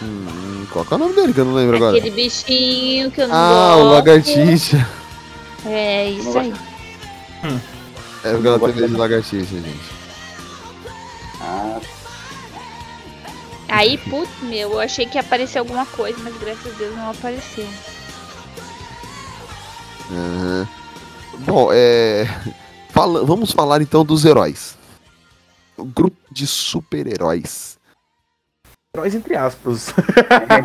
Hum, qual que é o nome dele que eu não lembro agora? Aquele bichinho que eu não Ah, gosto. o lagartixa. É, isso aí. É porque ela tem medo de lagartixa, gente. Ah, Aí, putz, meu, eu achei que ia aparecer alguma coisa, mas graças a Deus não apareceu. Aham. Bom, é. fala- Vamos falar então dos heróis. O grupo de super-heróis. Heróis entre aspas.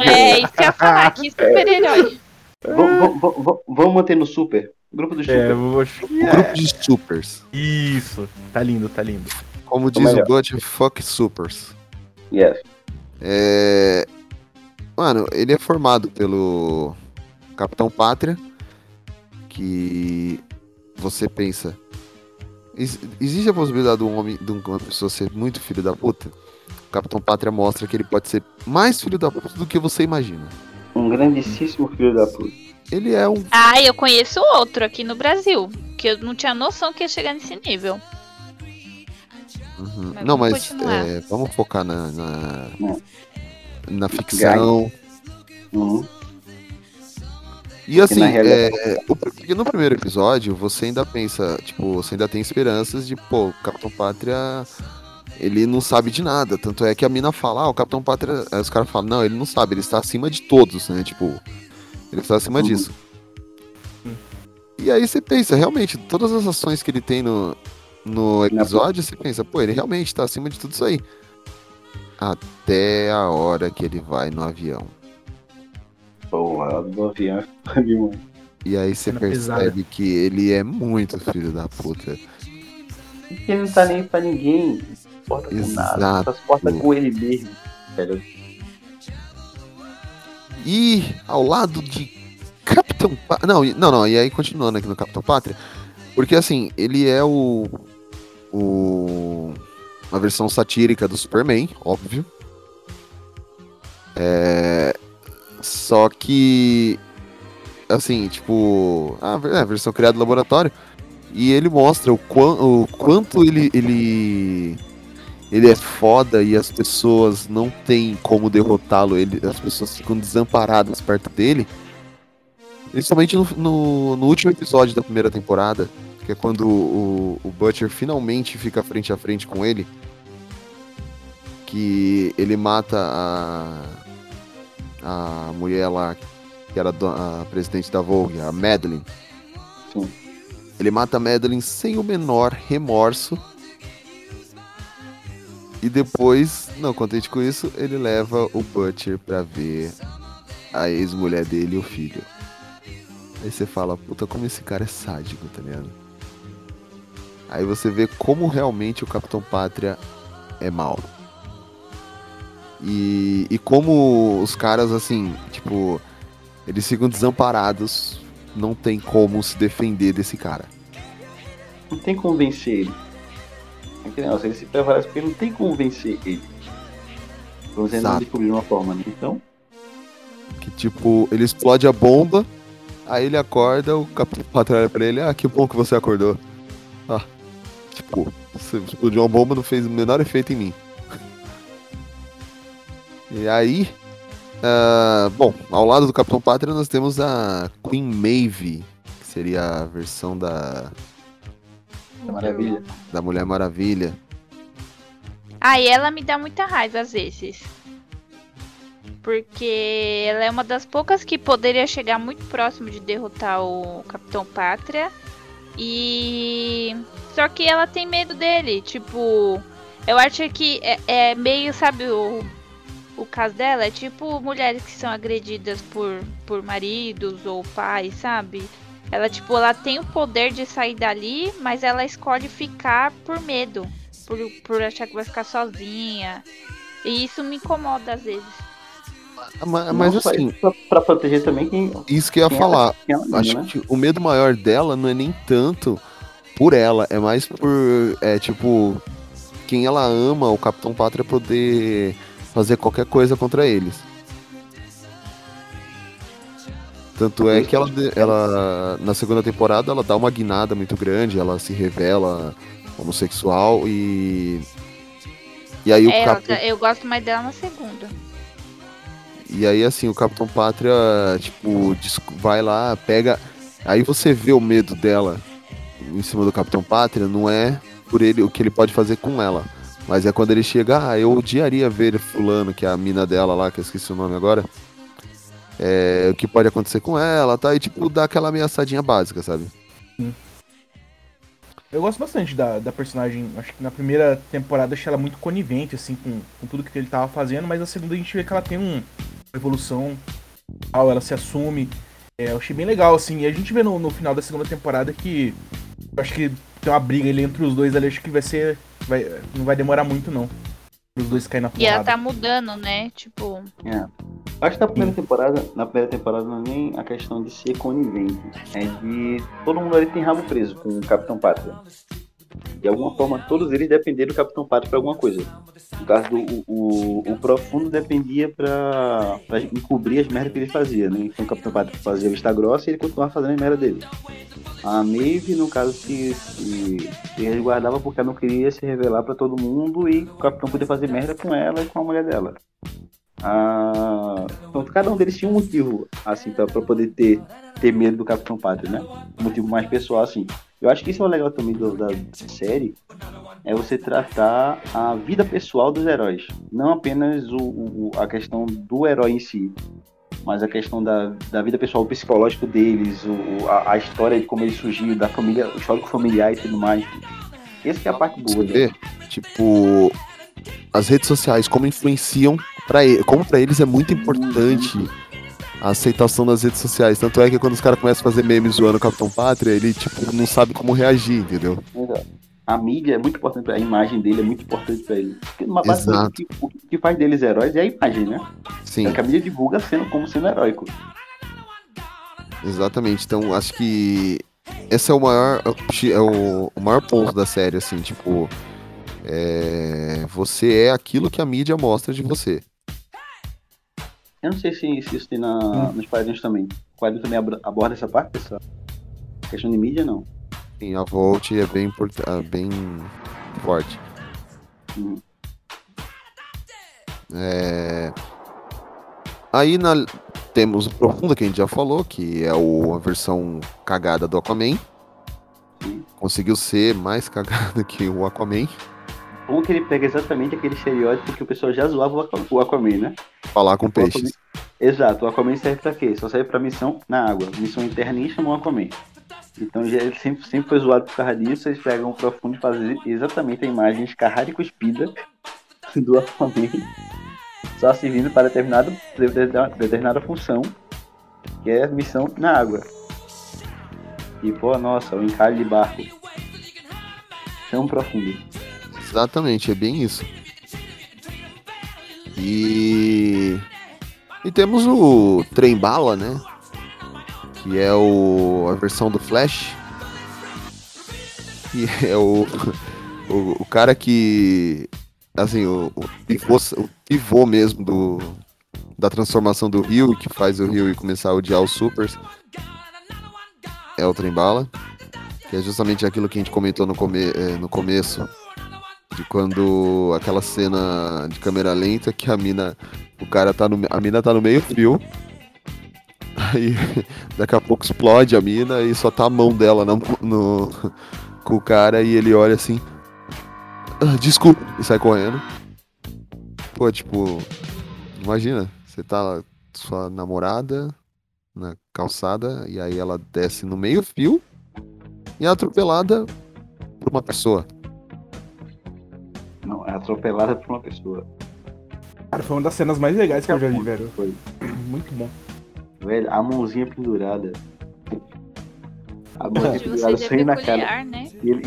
É, isso que eu ia falar aqui, super-herói. vamos manter no super. Grupo do É, super. eu vou... O grupo de supers. Isso. Tá lindo, tá lindo. Como diz o Butch, fuck supers. Yes. É... Mano, ele é formado pelo Capitão Pátria, que você pensa. ex- Existe a possibilidade de um homem, de uma pessoa ser muito filho da puta? O Capitão Pátria mostra que ele pode ser mais filho da puta do que você imagina. Um grandíssimo filho da puta. Ele é um. Ah, eu conheço outro aqui no Brasil, que eu não tinha noção que ia chegar nesse nível. Uhum. Mas Não, mas é, vamos focar na, na, na ficção. Uhum. E assim, é, o- porque no primeiro episódio você ainda pensa, tipo, você ainda tem esperanças de, pô, o Capitão Pátria, ele não sabe de nada. Tanto é que a mina fala, ah, o Capitão Pátria. Aí os caras falam, não, ele não sabe, ele está acima de todos, né? Tipo, ele está acima Uhum. disso. E aí você pensa, realmente, todas as ações que ele tem no, no episódio, você pensa, pô, ele realmente está acima de tudo isso aí. Até a hora que ele vai no avião. Porra, do avião é. E aí você percebe pesada. que ele é muito filho da puta. Ele não tá nem pra ninguém. Não se importa com nada. Exato. Só se importa com ele mesmo. Velho. E ao lado de Capitão Pátria. Não, não, não, e aí continuando aqui no Capitão Pátria. Porque assim, ele é o. O. Uma versão satírica do Superman, óbvio. É. Só que. Assim, tipo. A ver- é, a versão criada no laboratório. E ele mostra o, quan- o quanto ele, ele. Ele é foda e as pessoas não têm como derrotá-lo. Ele, as pessoas ficam desamparadas perto dele. Principalmente no, no, no último episódio da primeira temporada, que é quando o, o Butcher finalmente fica frente a frente com ele. Que ele mata a, a mulher lá, que era a presidente da Vogue, a Madeline. Sim. Ele mata a Madeline sem o menor remorso. E depois, não contente com isso, ele leva o Butcher pra ver a ex-mulher dele e o filho. Aí você fala, puta, como esse cara é sádico, tá ligado? Aí você vê como realmente o Capitão Pátria é mal. E, e como os caras, assim, tipo, eles ficam desamparados, não tem como se defender desse cara. Não tem como vencer ele. É que negócio, ele se prevalece porque não tem como vencer ele. Você não Exato. descobrir uma forma, né? Então, Que tipo, ele explode a bomba, aí ele acorda, o capitão olha pra ele, ah, que bom que você acordou. Ah, tipo, você explodiu uma bomba, não fez o menor efeito em mim. E aí, ah, bom, ao lado do Capitão Pátria nós temos a Queen Maeve, que seria a versão da, é maravilha. da Mulher Maravilha. Aí ela me dá muita raiva às vezes. Porque ela é uma das poucas que poderia chegar muito próximo de derrotar o Capitão Pátria. E. Só que ela tem medo dele. Tipo, eu acho que é, é meio, sabe, o, o caso dela é tipo mulheres que são agredidas por, por maridos ou pais, sabe? Ela, tipo, ela tem o poder de sair dali, mas ela escolhe ficar por medo. Por, por achar que vai ficar sozinha. E isso me incomoda às vezes. Ah, ma- Mas Não, só assim, isso pra, pra proteger também quem. Isso que eu ia quem falar. ela- Acho né? que o medo maior dela não é nem tanto por ela, é mais por, é, tipo, quem ela ama, o Capitão Pátria poder fazer qualquer coisa contra eles. Tanto é que ela, ela, na segunda temporada, ela dá uma guinada muito grande, ela se revela homossexual e. E aí o É, ela- Capitão. eu gosto mais dela na segunda. E aí, assim, o Capitão Pátria, tipo, vai lá, pega. Aí você vê o medo dela em cima do Capitão Pátria, não é por ele o que ele pode fazer com ela. Mas é quando ele chega, ah, eu odiaria ver fulano, que é a mina dela lá, que eu esqueci o nome agora. É, o que pode acontecer com ela, tá? E tipo, dá aquela ameaçadinha básica, sabe? Eu gosto bastante da, da personagem. Acho que na primeira temporada achei ela muito conivente, assim, com, com tudo que ele tava fazendo, mas na segunda a gente vê que ela tem um, uma evolução, ela se assume. É, eu achei bem legal, assim. E a gente vê no, no final da segunda temporada que acho que tem uma briga ali entre os dois ali, acho que vai ser. Vai, não vai demorar muito, não. Os dois caírem na E ela porrada. tá mudando, né? Tipo. É. Acho que na primeira temporada, na primeira temporada não é nem a questão de ser conivente, é de todo mundo ali tem rabo preso com o Capitão Pátria. De alguma forma, todos eles dependeram do Capitão Pátria pra alguma coisa. No caso do o, o, Profundo dependia pra encobrir as merdas que ele fazia, né? Então o Capitão Pátria fazia vista grossa e ele continuava fazendo as merda dele. A Maeve, no caso, se, se, se resguardava porque ela não queria se revelar pra todo mundo e o Capitão podia fazer merda com ela e com a mulher dela. Ah, então, cada um deles tinha um motivo, assim, pra, pra poder ter, ter medo do Capitão Pátria, né? Um motivo mais pessoal, assim. Eu acho que isso é o legal também do- da série, é você tratar a vida pessoal dos heróis. Não apenas o, o- a questão do herói em si, mas a questão da, da vida pessoal, o psicológico deles, o, a, a história de como ele surgiu, da família, o histórico familiar e tudo mais. Essa é a parte boa. Vê, tipo, as redes sociais, como influenciam para ele, como para eles é muito importante a aceitação das redes sociais. Tanto é que quando os caras começam a fazer memes zoando o Capitão Pátria, ele, tipo, não sabe como reagir, entendeu? A mídia é muito importante a imagem dele é muito importante pra ele. Porque base o que, o que faz deles heróis é a imagem, né? Sim. É que a mídia divulga sendo como sendo heróico. Exatamente. Então, acho que esse é o maior, é o, o maior ponto da série, assim, tipo, é, você é aquilo que a mídia mostra de você. Eu não sei se, se isso tem na, nos quadrinhos também. O quadrinho também aborda essa parte, essa questão de mídia, não. Sim, a Volt é bem, ah, bem forte. Uhum. É, Aí na... temos o Profunda, que a gente já falou, que é o... a versão cagada do Aquaman. Conseguiu ser mais cagada que o Aquaman. Como que ele pega exatamente aquele estereótipo que o pessoal já zoava o Aqua- o Aquaman, né? Falar com Aquaman- peixes. Exato, o Aquaman serve pra quê? Só serve pra missão na água. Missão interna e chamou o Aquaman. Então já ele sempre, sempre foi zoado por causa disso. Eles pegam o profundo e fazem exatamente a imagem escarrada e cuspida do Aquaman. Só servindo para determinado, determinada função, que é a missão na água. E pô, nossa, o encalhe de barco. Tão profundo. Exatamente, é bem isso. E. E temos o Trem Bala, né? Que é o, a versão do Flash. Que é o, o, o cara que. Assim, o, o, pivô, o pivô mesmo do, da transformação do Rio, que faz o Rio começar a odiar os Supers. É o Trem Bala. Que é justamente aquilo que a gente comentou no, come, eh, no começo. De quando aquela cena de câmera lenta que a mina. O cara tá no. A mina tá no meio fio. Aí daqui a pouco explode a mina e só tá a mão dela no, no- com o cara e ele olha assim. "Ah, desculpa, e sai correndo. Pô, tipo. Imagina, você tá sua namorada na calçada e aí ela desce no meio fio e é atropelada por uma pessoa. Não, é atropelada por uma pessoa. Cara, foi uma das cenas mais legais que eu já vi, velho. Foi. Muito bom. Velho, a mãozinha pendurada. A mãozinha De pendurada, é sangue na cara. né? E ele,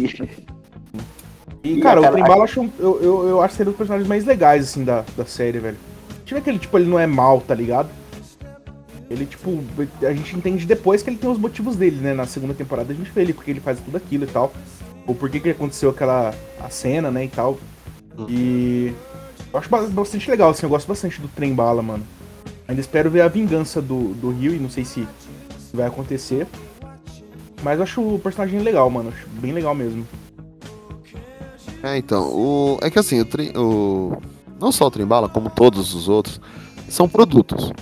E, E cara, aquela- o Trembala eu, acho um- eu, eu, eu acho que ele é um dos personagens mais legais, assim, da, da série, velho. Tive aquele, tipo, ele não é mal, tá ligado? Ele, tipo, a gente entende depois que ele tem os motivos dele, né? Na segunda temporada a gente vê ele, porque ele faz tudo aquilo e tal. Ou por que que aconteceu aquela a cena, né, e tal. E eu acho ba- bastante legal, assim, eu gosto bastante do Trem Bala, mano. Ainda espero ver a vingança do, do Rio e não sei se vai acontecer. Mas eu acho o personagem legal, mano. Acho bem legal mesmo. É, então, o... é que assim, o, trem- o... não só o Trembala, como todos os outros, são produtos.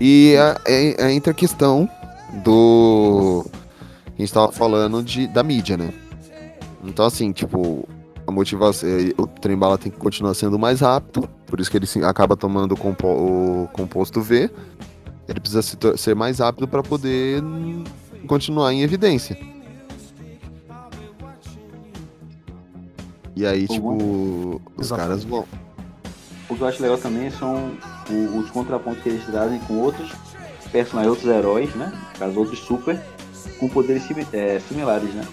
E é, é, é entre a questão do. A gente tava falando de, da mídia, né? Então, assim, tipo, a motivação. é, O Trembala tem que continuar sendo mais rápido, por isso que ele acaba tomando o, compo- o composto V. Ele precisa ser mais rápido para poder continuar em evidência. E aí, tipo, os Exato. caras vão. O que eu acho legal também são os contrapontos que eles trazem com outros personagens, outros heróis, né? Caso, outros super, com poderes é, similares, né?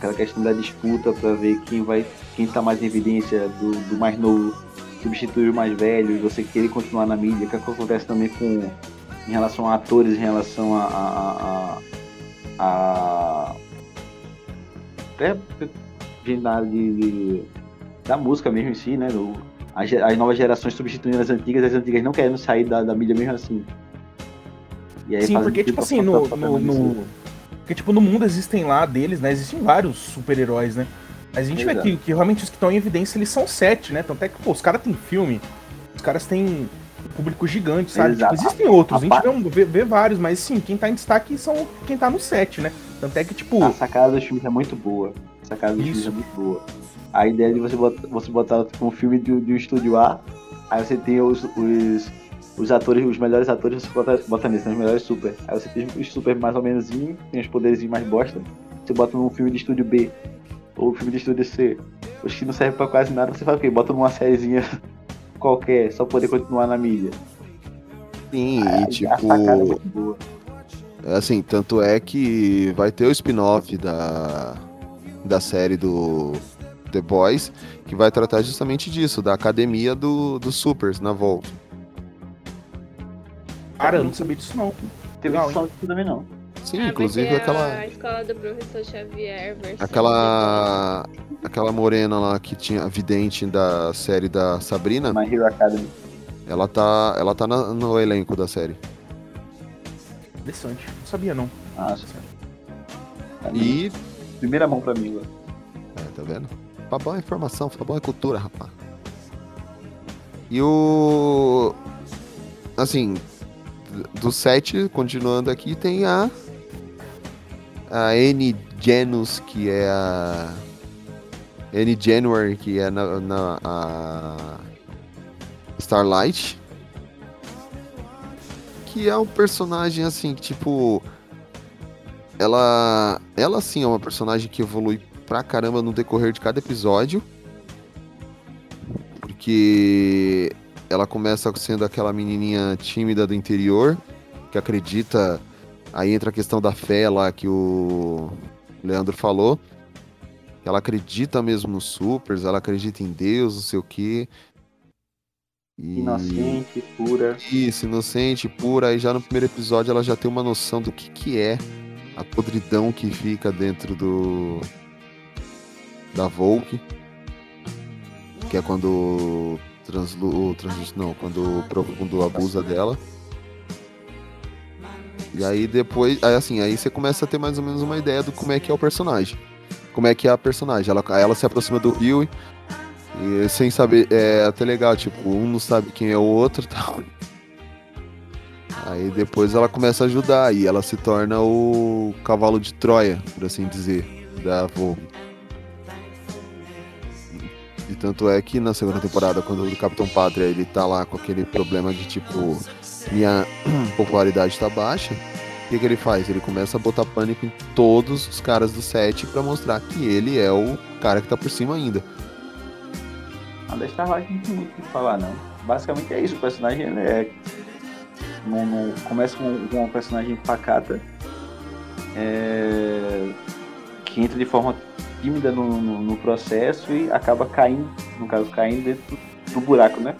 Aquela questão da disputa pra ver quem vai, quem tá mais em evidência do, do mais novo substituir o mais velho e você querer continuar na mídia, que é que acontece também com em relação a atores, em relação a, a, a, a- até na- de- de- da música mesmo em si, né? Do, as, as novas gerações substituindo as antigas, as antigas não querendo sair da, da mídia mesmo assim. E aí Sim, porque, tipo assim, no, no, no- Porque, tipo, no mundo existem lá deles, né? Existem vários super-heróis, né? Mas a gente vê Exato. que, que realmente os que estão em evidência, eles são sete, né? Tanto é que, pô, os caras têm filme, os caras têm público gigante, sabe? Tipo, existem outros, a, A gente vê, vê- vê vários, mas sim, quem tá em destaque são quem tá no set, né? Tanto é que, tipo, A sacada dos filmes é muito boa. A sacada dos filmes é muito boa. A ideia de você botar, você botar tipo, um filme de, de um estúdio A, aí você tem os, os, os atores, os melhores atores, você bota, bota nisso, né, os melhores super. Aí você tem os super mais ou menos, tem os poderes mais bosta, você bota num filme de estúdio B, ou filme de estúdio C. Os que não servem pra quase nada, você faz o quê? Bota numa sériezinha qualquer, só poder continuar na mídia. Sim, Aí e A tipo. é. Assim, tanto é que vai ter o spin-off da, da série do The Boys, que vai tratar justamente disso, da academia do, dos supers na volta. Cara, eu não sabia disso não. Teve Legal, edição disso também não. Sim, Ah, inclusive ter aquela. A escola do professor Xavier Aquela. Aquela morena lá que tinha a vidente da série da Sabrina, My Hero Academy. ela tá, ela tá na- no elenco da série. Interessante. Não sabia não. Nossa. E. Primeira mão pra mim, agora. É, tá vendo? Fabão é informação, Fabão é cultura, rapaz. E o. Assim, do 7, continuando aqui, tem a. A N Genus, que é a. N January, que é na, na- a Starlight. Que é um personagem assim, que, tipo. Ela. Ela sim é uma personagem que evolui pra caramba no decorrer de cada episódio. Porque ela começa sendo aquela menininha tímida do interior, que acredita. Aí entra a questão da fé lá que o Leandro falou. Ela acredita mesmo nos supers, ela acredita em Deus, não sei o quê. E- Inocente, pura. Isso, inocente, pura. Aí já no primeiro episódio ela já tem uma noção do que, que é a podridão que fica dentro do. da Volk. Que é quando translu, o translúcido não, quando o profundo abusa dela. E aí depois, aí assim, aí você começa a ter mais ou menos uma ideia do como é que é o personagem. Como é que é a personagem. Ela, ela se aproxima do Rio e sem saber, é até legal, tipo, um não sabe quem é o outro e tal. Aí depois ela começa a ajudar e ela se torna o cavalo de Troia, por assim dizer, da Volk. E tanto é que na segunda temporada, quando o Capitão Pátria ele tá lá com aquele problema de tipo, minha popularidade tá baixa, o que, que ele faz? Ele começa a botar pânico em todos os caras do set pra mostrar que ele é o cara que tá por cima ainda. A da Starlight não tem muito o que falar, não. Basicamente é isso, o personagem ele é. Começa com, com uma personagem pacata. é, que entra de forma tímida no, no- no processo e acaba caindo, no caso, caindo dentro do buraco, né?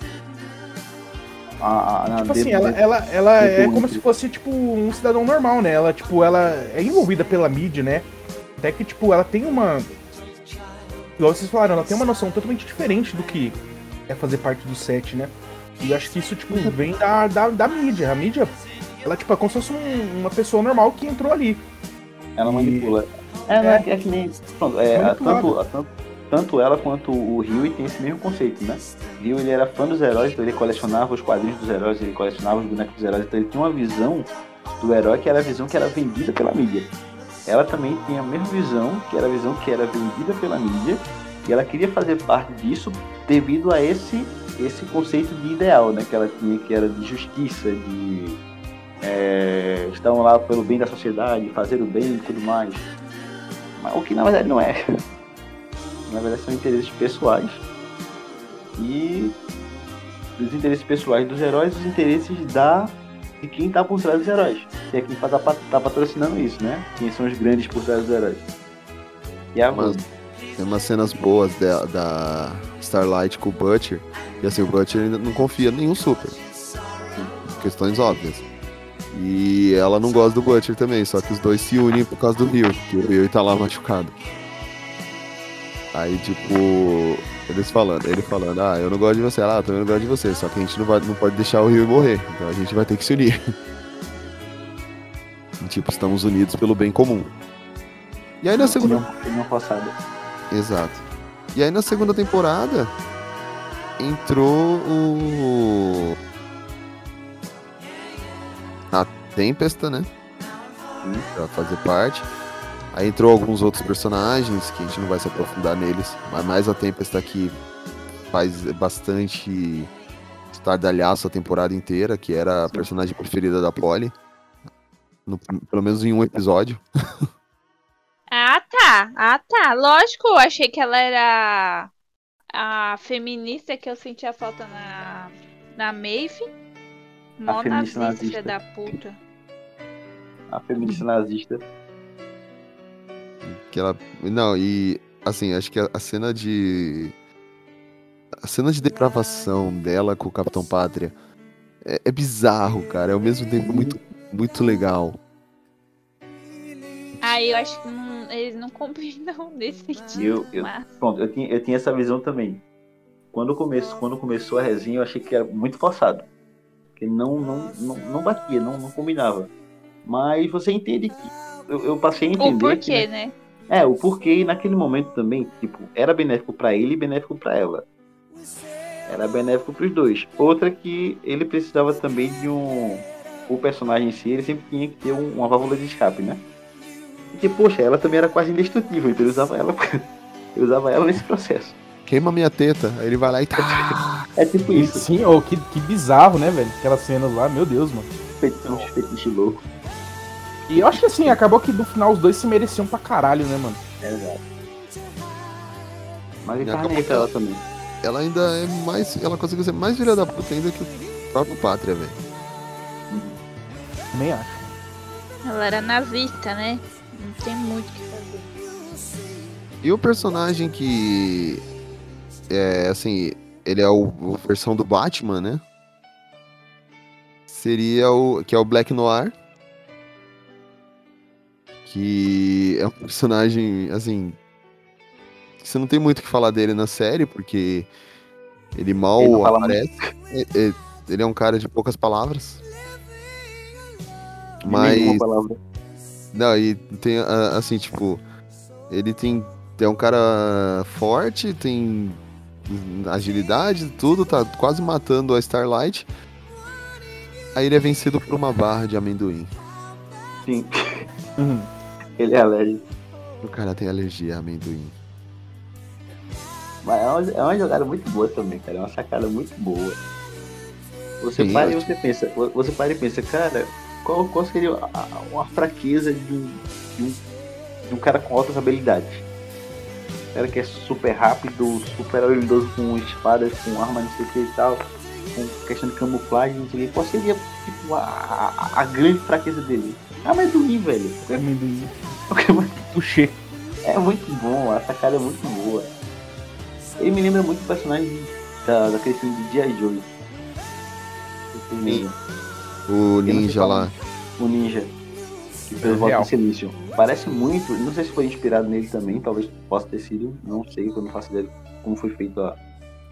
A, a, Tipo assim, ela, ela, ela é como se fosse, tipo, um cidadão normal, né? Ela, tipo, ela é envolvida pela mídia, né? Até que, tipo, ela tem uma. Igual vocês falaram, ela tem uma noção totalmente diferente do que é fazer parte do set, né? E eu acho que isso, tipo, vem da, da, da mídia. A mídia, ela, tipo, é como se fosse um- uma pessoa normal que entrou ali. Ela manipula. É, não é, que- é que nem. Pronto, é, a- tanto, a- tanto, tanto ela quanto o Rio tem esse mesmo conceito, né? Rio ele era fã dos heróis, então ele colecionava os quadrinhos dos heróis, ele colecionava os bonecos dos heróis, então ele tinha uma visão do herói que era a visão que era vendida pela mídia. Ela também tinha a mesma visão, que era a visão que era vendida pela mídia, e ela queria fazer parte disso devido a esse, esse conceito de ideal, né? Que ela tinha, que era de justiça, de é, estão lá pelo bem da sociedade, fazer o bem e tudo mais. O que na verdade não é. Na verdade são interesses pessoais. E os interesses pessoais dos heróis, os interesses da de quem tá por trás dos heróis. Que é quem tá, tá, patrocinando isso, né? Quem são os grandes por trás dos heróis. E a Mas tem umas cenas boas da, da Starlight com o Butcher. E assim, o Butcher ainda não confia em nenhum super. Questões óbvias. E ela não gosta do Butcher também, só que os dois se unem por causa do Rio, que o Rio tá lá machucado. Aí, tipo, eles falando, ele falando, ah, eu não gosto de você, ah, eu também não gosto de você, só que a gente não, vai, não pode deixar o Rio morrer, então a gente vai ter que se unir. E, tipo, estamos unidos pelo bem comum. E aí na segunda. Uma forçada. Exato. E aí na segunda temporada entrou o. A Tempesta, né? Pra fazer parte. Aí entrou alguns outros personagens que a gente não vai se aprofundar neles, mas mais a Tempesta que faz bastante estardalhaço a temporada inteira, que era a personagem preferida da Polly. No- pelo menos em um episódio. Ah, tá. Ah, tá. Lógico, eu achei que ela era a feminista que eu sentia falta na, na Maeve. Mó feminista nazista, da puta. A feminista nazista. Que ela. Não, e assim, acho que a, a cena de. A cena de depravação dela com o Capitão Pátria é, é bizarro, cara. É ao mesmo tempo muito, muito legal. Aí eu acho que não- eles não combinam nesse sentido. Eu, eu, mas- pronto, eu tinha, eu tinha essa visão também. Quando, começo, quando começou a resenha, eu achei que era muito forçado. Que não, não, não, não batia, não, não combinava. Mas você entende que. Eu, eu passei a entender. O porquê, que, né? É, o porquê naquele momento também, tipo, era benéfico pra ele e benéfico pra ela. Era benéfico pros dois. Outra que ele precisava também de um. O personagem em si, ele sempre tinha que ter um- uma válvula de escape, né? Porque, poxa, ela também era quase indestrutível, então ele usava ela, ele usava ela nesse processo. Queima minha teta. Aí ele vai lá e tá. É tipo isso. sim, oh, que, que bizarro, né, velho? Aquelas cenas lá, meu Deus, mano. Fetiche, fetiche louco. E eu acho que assim, acabou que no final os dois se mereciam pra caralho, né, mano? Exato. Mas E que pra ela também. Ela ainda é mais. Ela conseguiu ser mais filha da puta ainda que o próprio Pátria, velho. Nem acho. Ela era nazista, né? Não tem muito o que fazer. E o personagem que. É, assim. ele é o, o versão do Batman, né? Seria o. que é o Black Noir. Que é um personagem, assim. Você não tem muito o que falar dele na série, porque ele mal Ele aparece. É- é- Ele é um cara de poucas palavras. Mas. palavra. Não, e tem, assim, tipo, ele tem. É um cara forte, tem agilidade, tudo, tá quase matando a Starlight. Aí ele é vencido por uma barra de amendoim. Sim. Ele é alérgico. O cara tem alergia a amendoim. Mas é uma, é uma jogada muito boa também, cara. É uma sacada muito boa. Você Sim, para e você pensa, você para e pensa, cara, qual, qual seria a- a- uma fraqueza de um, de um, de um cara com altas habilidades? Cara que é super rápido, super habilidoso com espadas, com arma, não sei o que e tal, com questão de camuflagem, não sei o que. Qual seria tipo, a, a, a grande fraqueza dele? Amendoim, velho. Amendoim. É Puxê. É muito bom, a sacada é muito boa. Ele me lembra muito o personagem da, daquele filme de G.I. Joe. O ninja lá. O ninja. Volta Real. em Silício. Parece muito, não sei se foi inspirado nele também, talvez possa ter sido, não sei, eu não faço ideia de como foi feita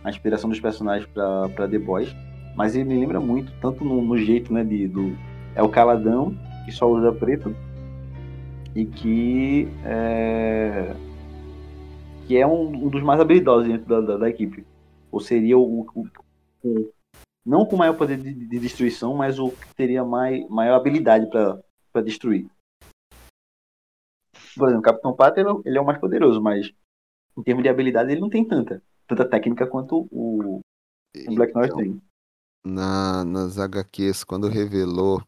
a, inspiração dos personagens pra, pra The Boys. Mas ele me lembra muito, tanto no, no jeito, né, de, do... É o caladão, que só usa preto, e que é, que é um, um dos mais habilidosos dentro da, da, da equipe. Ou seria o, o- o- não com maior poder de, de destruição, mas o que teria mai, maior habilidade para destruir. Por exemplo, o Capitão Pátria ele é o- ele é o mais poderoso, mas em termos de habilidade ele não tem tanta, tanta técnica quanto o, o Black Noir Então, tem. na, nas HQs, quando revelou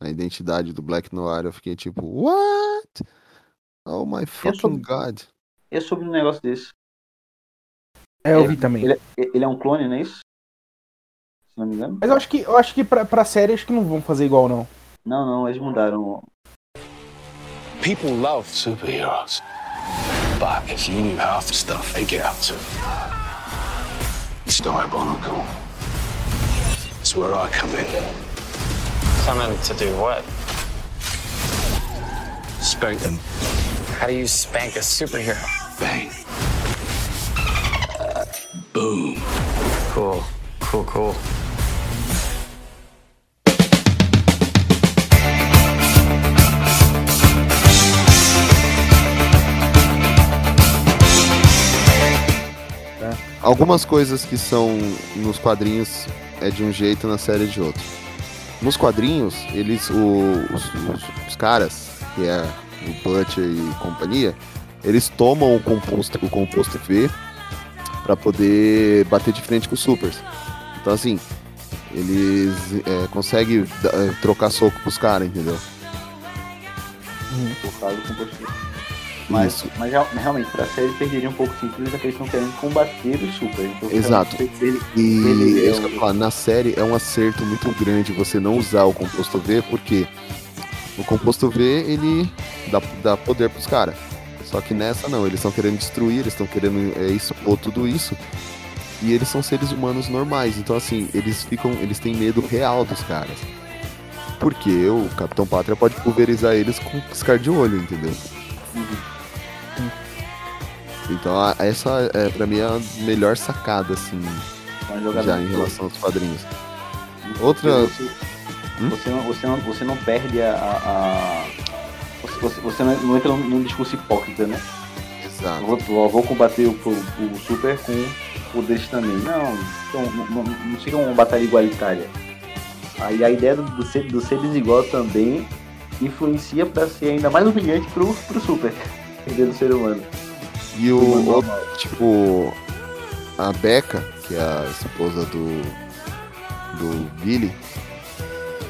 a identidade do Black Noir, eu fiquei tipo, what? Oh my fucking sou- god. É sobre um negócio desse. É, eu vi também. Ele, é- ele é um clone, não é isso? Se não me engano. Mas eu acho que, eu acho que pra, pra série acho que não vão fazer igual, não. Não, não, eles mudaram. People love superheroes. But if you knew half the stuff they get up to, it's diabolical. It's where I come in. Come in to do what? Spank them. How do you spank a superhero? Bang. Boom. Cool, cool, cool. Algumas coisas que são nos quadrinhos é de um jeito, na série é de outro. Nos quadrinhos, eles, o- os, os- os caras, que é o Butcher e companhia, eles tomam o composto, o composto V para poder bater de frente com os supers. Então assim, eles é, conseguem é, trocar soco com os caras, entendeu? por causa do composto. Mas, Isso. mas real- realmente, pra série perderia um pouco o sentido já que eles estão querendo combater os super. Então, Exato. E ele- é isso que eu falar, na série é um acerto muito grande você não usar o composto V, porque o composto V ele dá, dá poder pros caras. Só que nessa não, eles estão querendo destruir, eles estão querendo é, expor tudo isso. E eles são seres humanos normais, então assim, eles ficam. Eles têm medo real dos caras. Porque o Capitão Pátria pode pulverizar eles com um piscar de olho, entendeu? Então essa é pra mim é a melhor sacada, assim, já em relação aos quadrinhos. Outra. Você, Hum? você, não, você, não, você não perde a. a- a- Você, você, não não entra num, discurso hipócrita, né? Exato. Vou, vou combater o, o, o super com poderes também. Não, então, não, não, fica uma batalha igualitária. Aí a ideia do, do, ser, do ser desigual também influencia pra ser ainda mais humilhante pro, pro super. Ideia do ser humano. E o outro, tipo, a Becca, que é a esposa do, do Billy,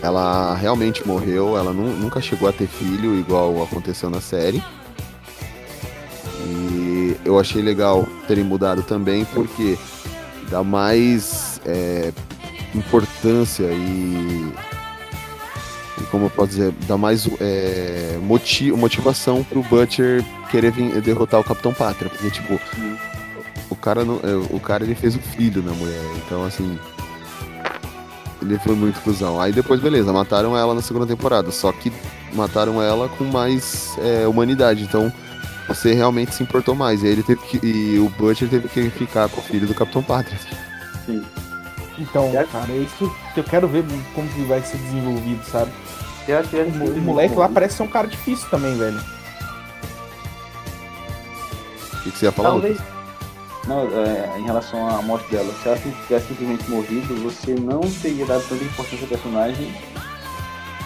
ela realmente morreu, ela nu- nunca chegou a ter filho, igual aconteceu na série. E eu achei legal terem mudado também, porque dá mais é, importância e, como eu posso dizer, dá mais é, moti- motivação pro Butcher querer vir- derrotar o Capitão Pátria, porque tipo, o, cara, não, é, o cara ele fez o filho na mulher, então assim. Ele foi muito cuzão. Aí depois, beleza, mataram ela na segunda temporada. Só que mataram ela com mais é, humanidade. Então você realmente se importou mais. E ele teve que. E o Butcher teve que ficar com o filho do Capitão Pátria. Sim. Então, cara, é isso que eu quero ver como que vai ser desenvolvido, sabe? Acho que O, o moleque lá parece ser um cara difícil também, velho. O que, que você ia falar? Talvez. Não, é, em relação à morte dela, se ela tivesse simplesmente morrido, você não teria dado tanta importância ao personagem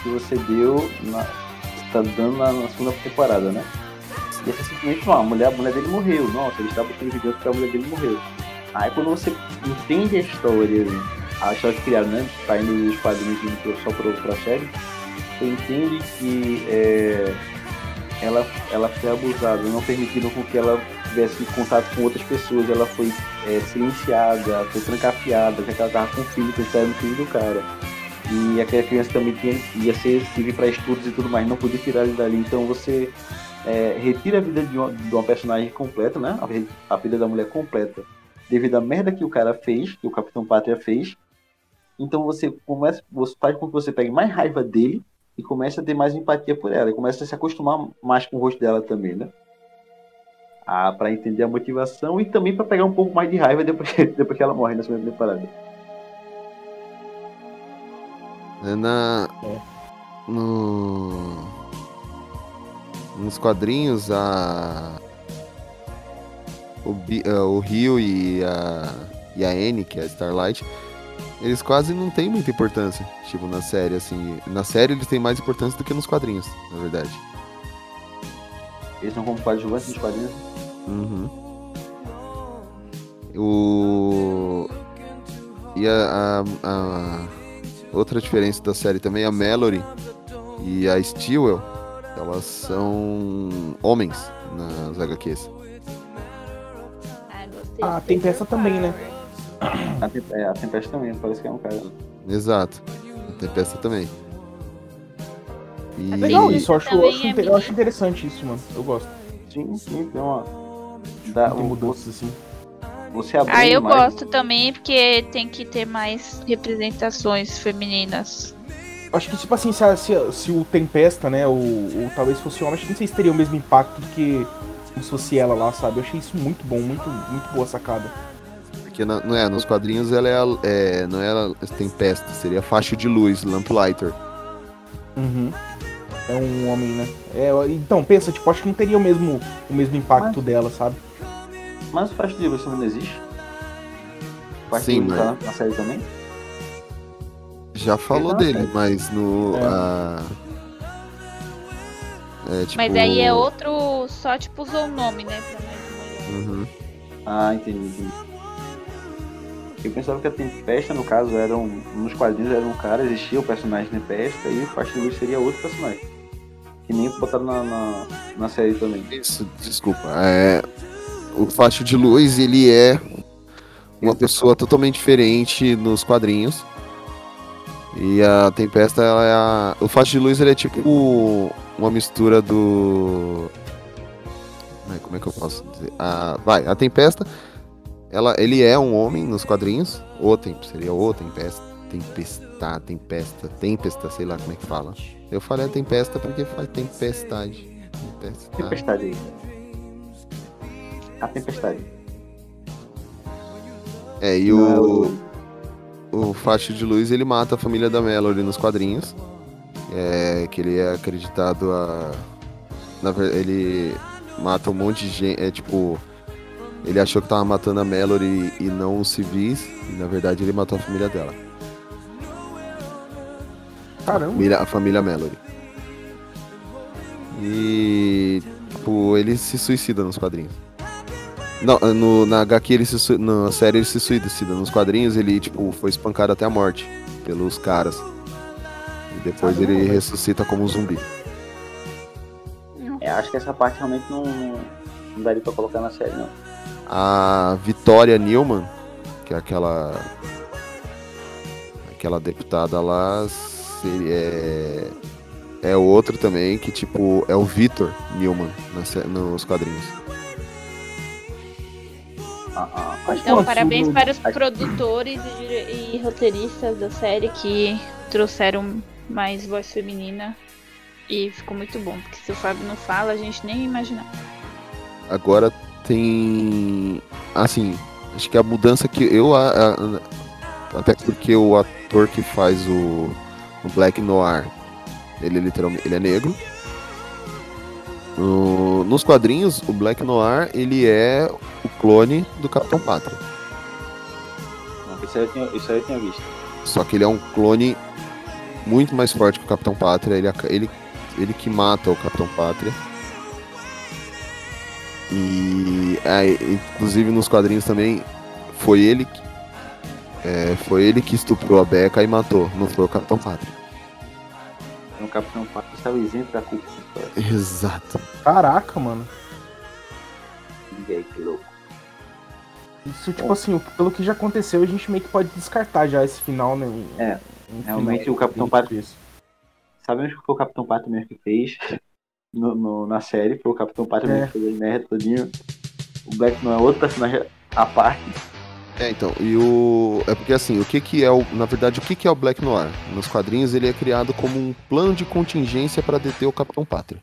que você deu na. Você tá dando na, na segunda temporada, né? E essa simplesmente não, a mulher, a mulher dele morreu. Nossa, ele está botando vingança porque a mulher dele morreu. Aí quando você entende a história, a história que criaram, né? Tá indo os quadrinhos só pro, pra série, você entende que é, ela, ela foi abusada, não permitiram com que ela tivesse contato com outras pessoas, ela foi é, silenciada, foi trancafiada, já que ela tava com o filho, que era o filho do cara. E aquela criança também tinha, ia ser servir para estudos e tudo mais, não podia tirar ele dali. Então você é, retira a vida de uma, de uma personagem completa, né? A, a vida da mulher completa, devido à merda que o cara fez, que o Capitão Pátria fez. Então você começa, você faz com que você pegue mais raiva dele e comece a ter mais empatia por ela, e começa a se acostumar mais com o rosto dela também, né? Ah, para entender a motivação e também para pegar um pouco mais de raiva depois que, depois que ela morre na segunda temporada. É na. No. Nos quadrinhos, a. O, Bi- eh, o Rio e a. E a Anne, que é a Starlight, eles quase não têm muita importância. Tipo, na série, assim. Na série eles têm mais importância do que nos quadrinhos, na verdade. Eles são como coadjuvantes dos quadrinhos. Uhum. O. E a, a- a outra diferença da série também, a Mallory e a Stewell, elas são homens nas HQs. Ah, tem peça também, né? A, Tem- é, a Tempest também, parece que é um cara. Exato. A Tempesta também. E... É legal isso, eu acho, eu acho, é eu acho interessante isso, mano. Eu gosto. Sim, sim, tem uma. Dá, Tem um- mudanças assim. você abre Ah, eu mais. gosto também, porque tem que ter mais representações femininas. Acho que, tipo assim, se, a- se, a- se o Tempesta, né, ou, ou talvez fosse homem, acho que não sei se teria o mesmo impacto do que se fosse ela lá, sabe? Eu achei isso muito bom, muito, muito boa sacada. Porque na- não é, nos quadrinhos ela é, a- é não é a Tempesta, seria a faixa de luz, Lamplighter. Uhum. É um homem, né? É, então, pensa, tipo, acho que não teria o mesmo, o mesmo impacto dela, sabe? Mas o faixa de luz também não existe? Faixa Sim, de luz mas- tá na- série também? Já falou Tá dele, mas no. É. a- É, tipo... Mas aí é outro, só tipo usou o nome, né? Pra mais de mulher. Uhum. Ah, entendi, entendi. Eu pensava que a Tempesta, no caso, era um, nos quadrinhos era um cara, existia o personagem Tempesta e o de Luz seria outro personagem. Que nem botaram na, na, na série também. Isso, desculpa. É, o Faixa de Luz, ele é uma pessoa totalmente diferente nos quadrinhos. E a Tempesta, ela é a... O Faixa de Luz, ele é tipo uma mistura do... Ai, Como é que eu posso dizer? A... Vai, a Tempesta, ela, ele é um homem nos quadrinhos. O Tem... Seria o Tempesta. Tempesta, Tempesta, Tempesta, sei lá como é que fala. Eu falei a Tempesta porque faz tempestade. Tempestade. Tempestade. A Tempestade. É, e Não é o, o Faixa de Luz ele mata a família da Mallory nos quadrinhos. É, que ele é acreditado a. Na verdade, ele mata um monte de gente. É tipo. Ele achou que tava matando a Mallory e não os civis. E na verdade ele matou a família dela. A Caramba. família, a família Mallory. E. Tipo, ele se suicida nos quadrinhos. Não, no, na HQ ele se na série ele se suicida. Nos quadrinhos ele, tipo, foi espancado até a morte pelos caras. E depois ele ressuscita como um zumbi. É, acho que essa parte realmente não, não daria pra colocar na série, não. A Vitória Newman, que é aquela. Aquela deputada lá, seria, é, é outro também, que tipo, é o Victor Newman na sé- nos quadrinhos. Ah, ah, Então, parabéns para os produtores e, e roteiristas da série que trouxeram mais voz feminina. E ficou muito bom, porque se o Fábio não fala, a gente nem ia imaginar. Agora tem. Assim, acho que a mudança que eu. a- a- até porque o ator que faz o, o Black Noir, ele literalmente ele é negro. No- nos quadrinhos, o Black Noir ele é o clone do Capitão Pátria. Isso, aí eu tinha, isso aí eu tinha visto. Só que ele é um clone muito mais forte que o Capitão Pátria. Ele, ele, ele que mata o Capitão Pátria. E é, inclusive nos quadrinhos também foi ele que é, foi ele que estuprou a Becca e matou, não foi o Capitão Pátria. Então o Capitão Pátria estava isento da culpa. Exato. Caraca, mano. E aí, que louco. Isso, tipo assim, pelo que já aconteceu, a gente meio que pode descartar já esse final, né? É, realmente o Capitão Pátria- difícil. Sabemos que foi o Capitão Pátria mesmo que fez no, no- na série, foi o Capitão Pátria É. mesmo que fez merda todinho. O Black não é outro personagem à parte. É, então, e o. É porque assim, o que que é o. Na verdade, o que que é o Black Noir? Nos quadrinhos ele é criado como um plano de contingência para deter o Capitão Pátria.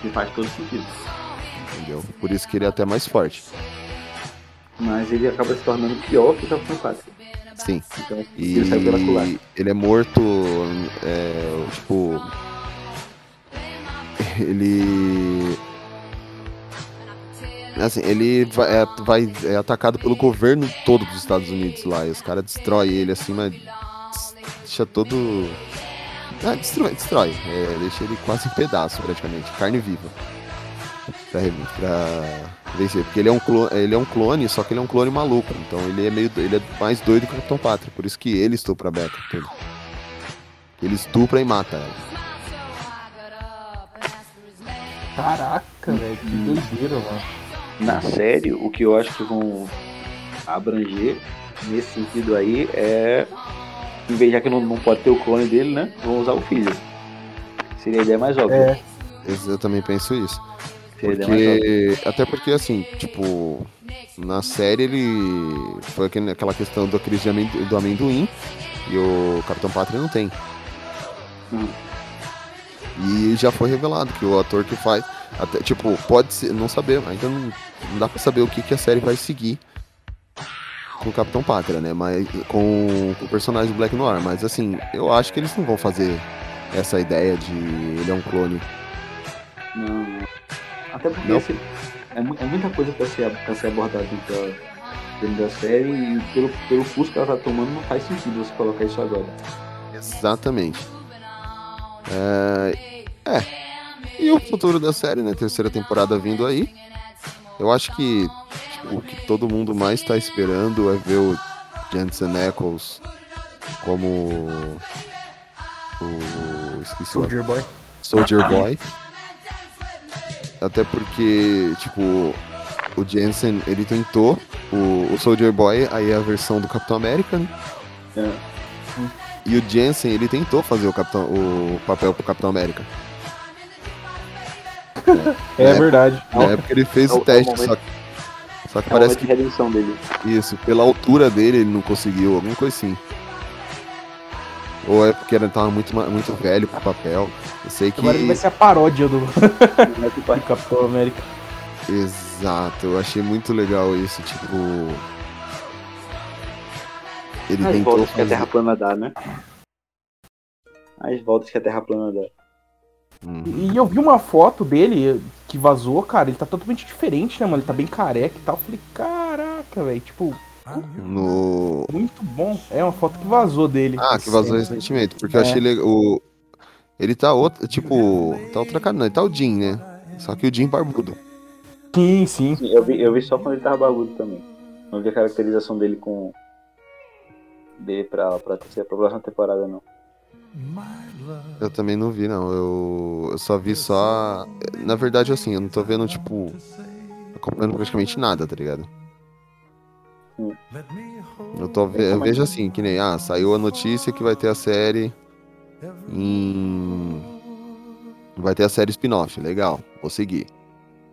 Que faz todo sentido. Entendeu? Por isso que ele é até mais forte. Mas ele acaba se tornando pior que o Capitão Pátria. Sim. Então E ele saiu pela culatra. ele é morto, é, tipo. Ele. Assim, ele vai, é, vai- é atacado pelo governo todo dos Estados Unidos lá. E os caras destroem ele assim, mas. Deixa todo. Ah, destrói, destrói. É, deixa ele quase em pedaço, praticamente. Carne viva. Pra, pra. Porque ele é, um clone, ele é um clone, só que ele é um clone maluco. Então ele é meio. do- Ele é mais doido que o Capitão Pátria. Por isso que ele estupra a Becca. Entendeu? Ele estupra e mata ela. Caraca, velho, que doideira, mano. Na série, o que eu acho que vão abranger nesse sentido aí é. Em vez já que não, não pode ter o clone dele, né? Vão usar o filho. Seria a ideia mais óbvia. É, Eu também penso isso. Óbvia. Porque, até porque, assim, tipo, na série ele. Foi aquela questão da crise amendo- do amendoim e o Capitão Pátria não tem. Hum. E já foi revelado que o ator que faz. Até, tipo, pode ser. Não saber, ainda não, não dá pra saber o que, que a série vai seguir com o Capitão Pátria, né? Mas com, com o personagem do Black Noir. Mas assim, eu acho que eles não vão fazer essa ideia de ele é um clone. Não. Até porque Não? assim, é, é muita coisa pra ser, pra ser abordada dentro da, dentro da série e pelo, pelo curso que ela tá tomando não faz sentido você colocar isso agora. Exatamente. É, é. E o futuro da série, né? Terceira temporada vindo aí. Eu acho que tipo, o que todo mundo mais tá esperando é ver o Jensen Ackles como o. Esqueci o Soldier Boy. Soldier Boy. Até porque, tipo, o Jensen, ele tentou o, o Soldier Boy, aí é a versão do Capitão América, né? É. E o Jensen, ele tentou fazer o, Capitão, o papel pro Capitão América. É verdade. Na época ele fez É o- o teste, é só que, só que É parece de redenção dele. que isso, pela altura dele ele não conseguiu, alguma coisa assim. Ou é porque ele tava muito, muito velho pro papel. Eu sei que. Agora ele vai ser a paródia do, Capitão América. Exato, eu achei muito legal isso, tipo. Ele As tentou voltas que a fazer. Terra plana dá, né? As voltas que a Terra plana dá. Hum. E eu vi uma foto dele que vazou, cara, ele tá totalmente diferente, né, mano? Ele tá bem careca e tal. Eu falei, caraca, velho, tipo, No. muito bom. É uma foto que vazou dele. Ah, que vazou É. recentemente, porque eu É. achei legal. O... Ele tá outro. Tipo. Tá outra cara, não. Ele tá o Jim, né? Só que o Jim barbudo. Sim, sim. Sim, eu vi, eu vi só quando ele tava bagudo também. Não vi a caracterização dele com. dele pra, pra, pra próxima temporada, não. Eu também não vi, não. Eu, eu só vi só. Na verdade, assim, eu não tô vendo, tipo. acompanhando praticamente nada, tá ligado? Hum. Eu, tô, eu vejo assim, que nem, ah, saiu a notícia que vai ter a série em. Vai ter a série spin-off, legal, vou seguir.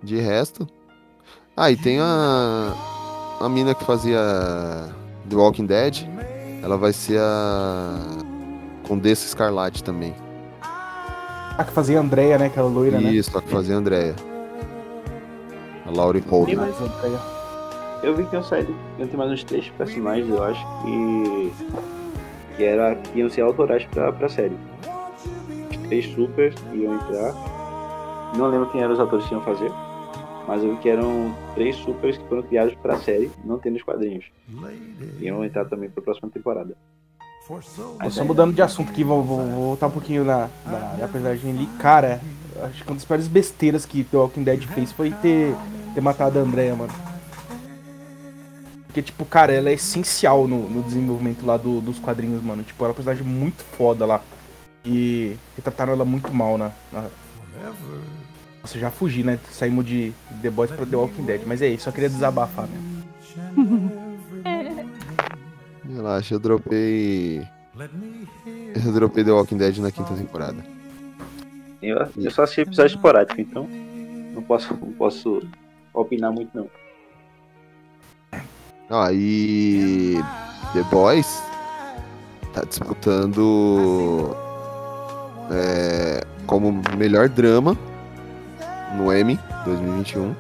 De resto, Ah, e tem a. A mina que fazia The Walking Dead. Ela vai ser a. Condessa Escarlate também. A que fazia a Andrea, né? Aquela loira, né? Isso, a que fazia a Andrea. A Laurie Holden. Eu vi que iam sair, iam ter mais uns três personagens, eu acho, que, que, era, que iam ser autorais pra, pra série. Os três supers iam entrar. Não lembro quem eram os atores que iam fazer, mas eu vi que eram três supers que foram criados pra série, não tem nos quadrinhos. Iam entrar também pra próxima temporada. Mas só mudando de assunto aqui, vou, vou- vou voltar um pouquinho na, na, na personagem ali. Cara, acho que uma das piores besteiras que The Walking Dead fez foi ter, ter matado a Andrea, mano. Porque, tipo, cara, ela é essencial no, no desenvolvimento lá do- dos quadrinhos, mano. Tipo, ela é uma personagem muito foda lá. E retrataram ela muito mal na. na... Nossa, já fugi, né? Saímos de The Boys pra The Walking Dead. Mas é isso, só queria desabafar, né? Relaxa, eu dropei. Eu dropei The Walking Dead na quinta temporada. Eu, eu só assisti episódio esporádico, então não posso, não posso opinar muito não. Ah, e. The Boys tá disputando. é, como melhor drama no Emmy 2021.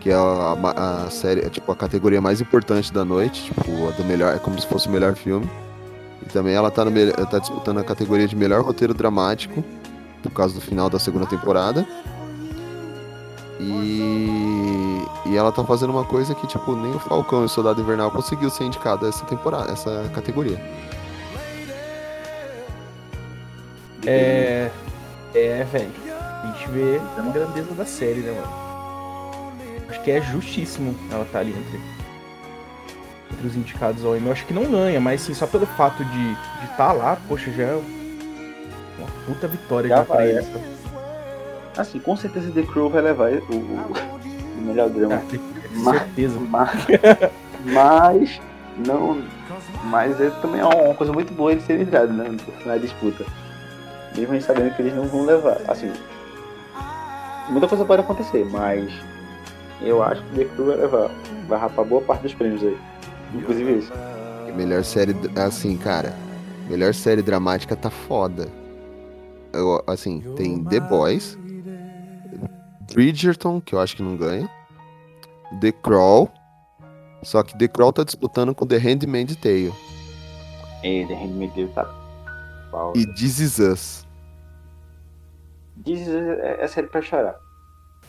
Que é a, a- série, é, tipo, a categoria mais importante da noite. Tipo, a do melhor. É como se fosse o melhor filme. E também ela tá, no, tá disputando a categoria de melhor roteiro dramático. Por causa do final da segunda temporada. E, e ela tá fazendo uma coisa que, tipo, nem o Falcão e o Soldado Invernal conseguiu ser indicado essa temporada, essa categoria. É. É, velho. A gente vê a grandeza da série, né, mano? Acho que é justíssimo ela tá ali entre, entre os indicados ao Emmy. Eu acho que não ganha, mas sim, só pelo fato de estar de tá lá, poxa, já é uma puta vitória Já pra vai, eles. é. Assim, com certeza The Crew vai levar o, o- o melhor drama. Mas- certeza. Mas, mas não. Mas é, também é uma coisa muito boa eles serem entrados né, na disputa. Mesmo a gente sabendo que eles não vão levar. Assim, muita coisa pode acontecer, mas eu acho que The Crew vai levar. Vai rapar boa parte dos prêmios aí. Inclusive esse. E melhor série, assim, cara, melhor série dramática tá foda. Eu, assim, tem The Boys, Bridgerton, que eu acho que não ganha, The Crawl, só que The Crawl tá disputando com The Handmaid's Tale E The Handmaid's Tale tá. e This Is Us. Diz é, é série pra chorar.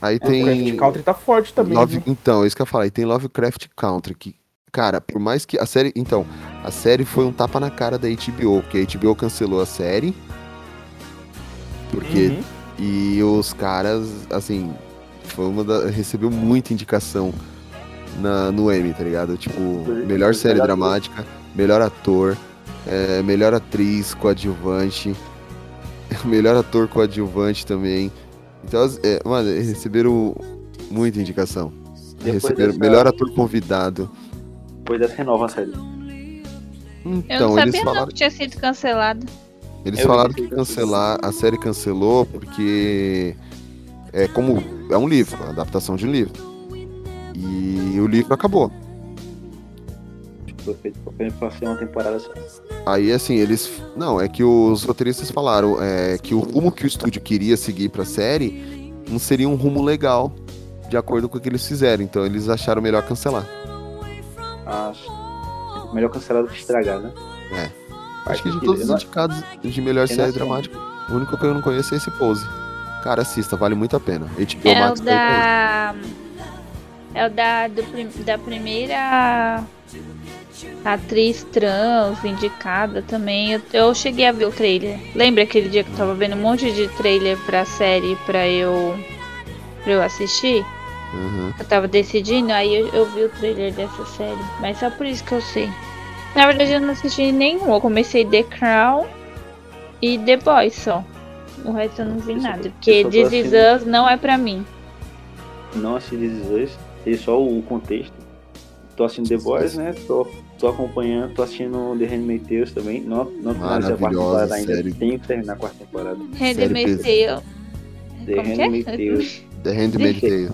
Aí Craft tem Country tá forte também. Love- então, é isso que eu ia falar. E tem Lovecraft Country, que, cara, por mais que a série. Então, a série foi um tapa na cara da HBO, porque a HBO cancelou a série. Porque. Uhum. E os caras, assim, foi uma da, recebeu muita indicação na, no Emmy, tá ligado? Tipo, melhor série melhor dramática, melhor ator, é, melhor atriz coadjuvante, melhor ator coadjuvante também. Então, é, mano, receberam muita indicação. Depois receberam dessa- melhor ator convidado. Depois dessa renova a série. Eu Então, não eles sabia não falaram, que tinha sido cancelado. Eles Eu falaram que cancelar, a série cancelou porque é como é um livro, a adaptação de um livro. E o livro acabou. Foi feito pra ser uma temporada só. Aí assim, eles não, é que os roteiristas falaram é, que o rumo que o estúdio queria seguir pra série não seria um rumo legal, de acordo com o que eles fizeram. Então eles acharam melhor cancelar. Acho. Melhor cancelar do que estragar, né? É. Acho que de todos os indicados de melhor série dramática, o único que eu não conheço é esse Pose. Cara, assista, vale muito a pena. HBO É o Max pra da. É o da, do prim- da primeira atriz trans indicada também. Eu, eu cheguei a ver o trailer. Lembra aquele dia que eu tava vendo um monte de trailer pra série pra eu, pra eu assistir? Uhum. Eu tava decidindo, aí eu, eu vi o trailer dessa série. Mas só por isso que eu sei. Na verdade, eu não assisti nenhum. Eu comecei The Crown e The Boys só. O resto eu não vi Eu nada. eu Porque This Is Us não é pra mim. Não assisti This Is Us, só o contexto. Tô assistindo The Boys, né? Tô, tô acompanhando, tô assistindo The Handmaid's Tale também. Não, não finalizei a quarta temporada ainda. série. Tenho que terminar a quarta temporada. Handmaid's pesada. Tale. The é? Handmaid's Tale. The Handmaid's Tale.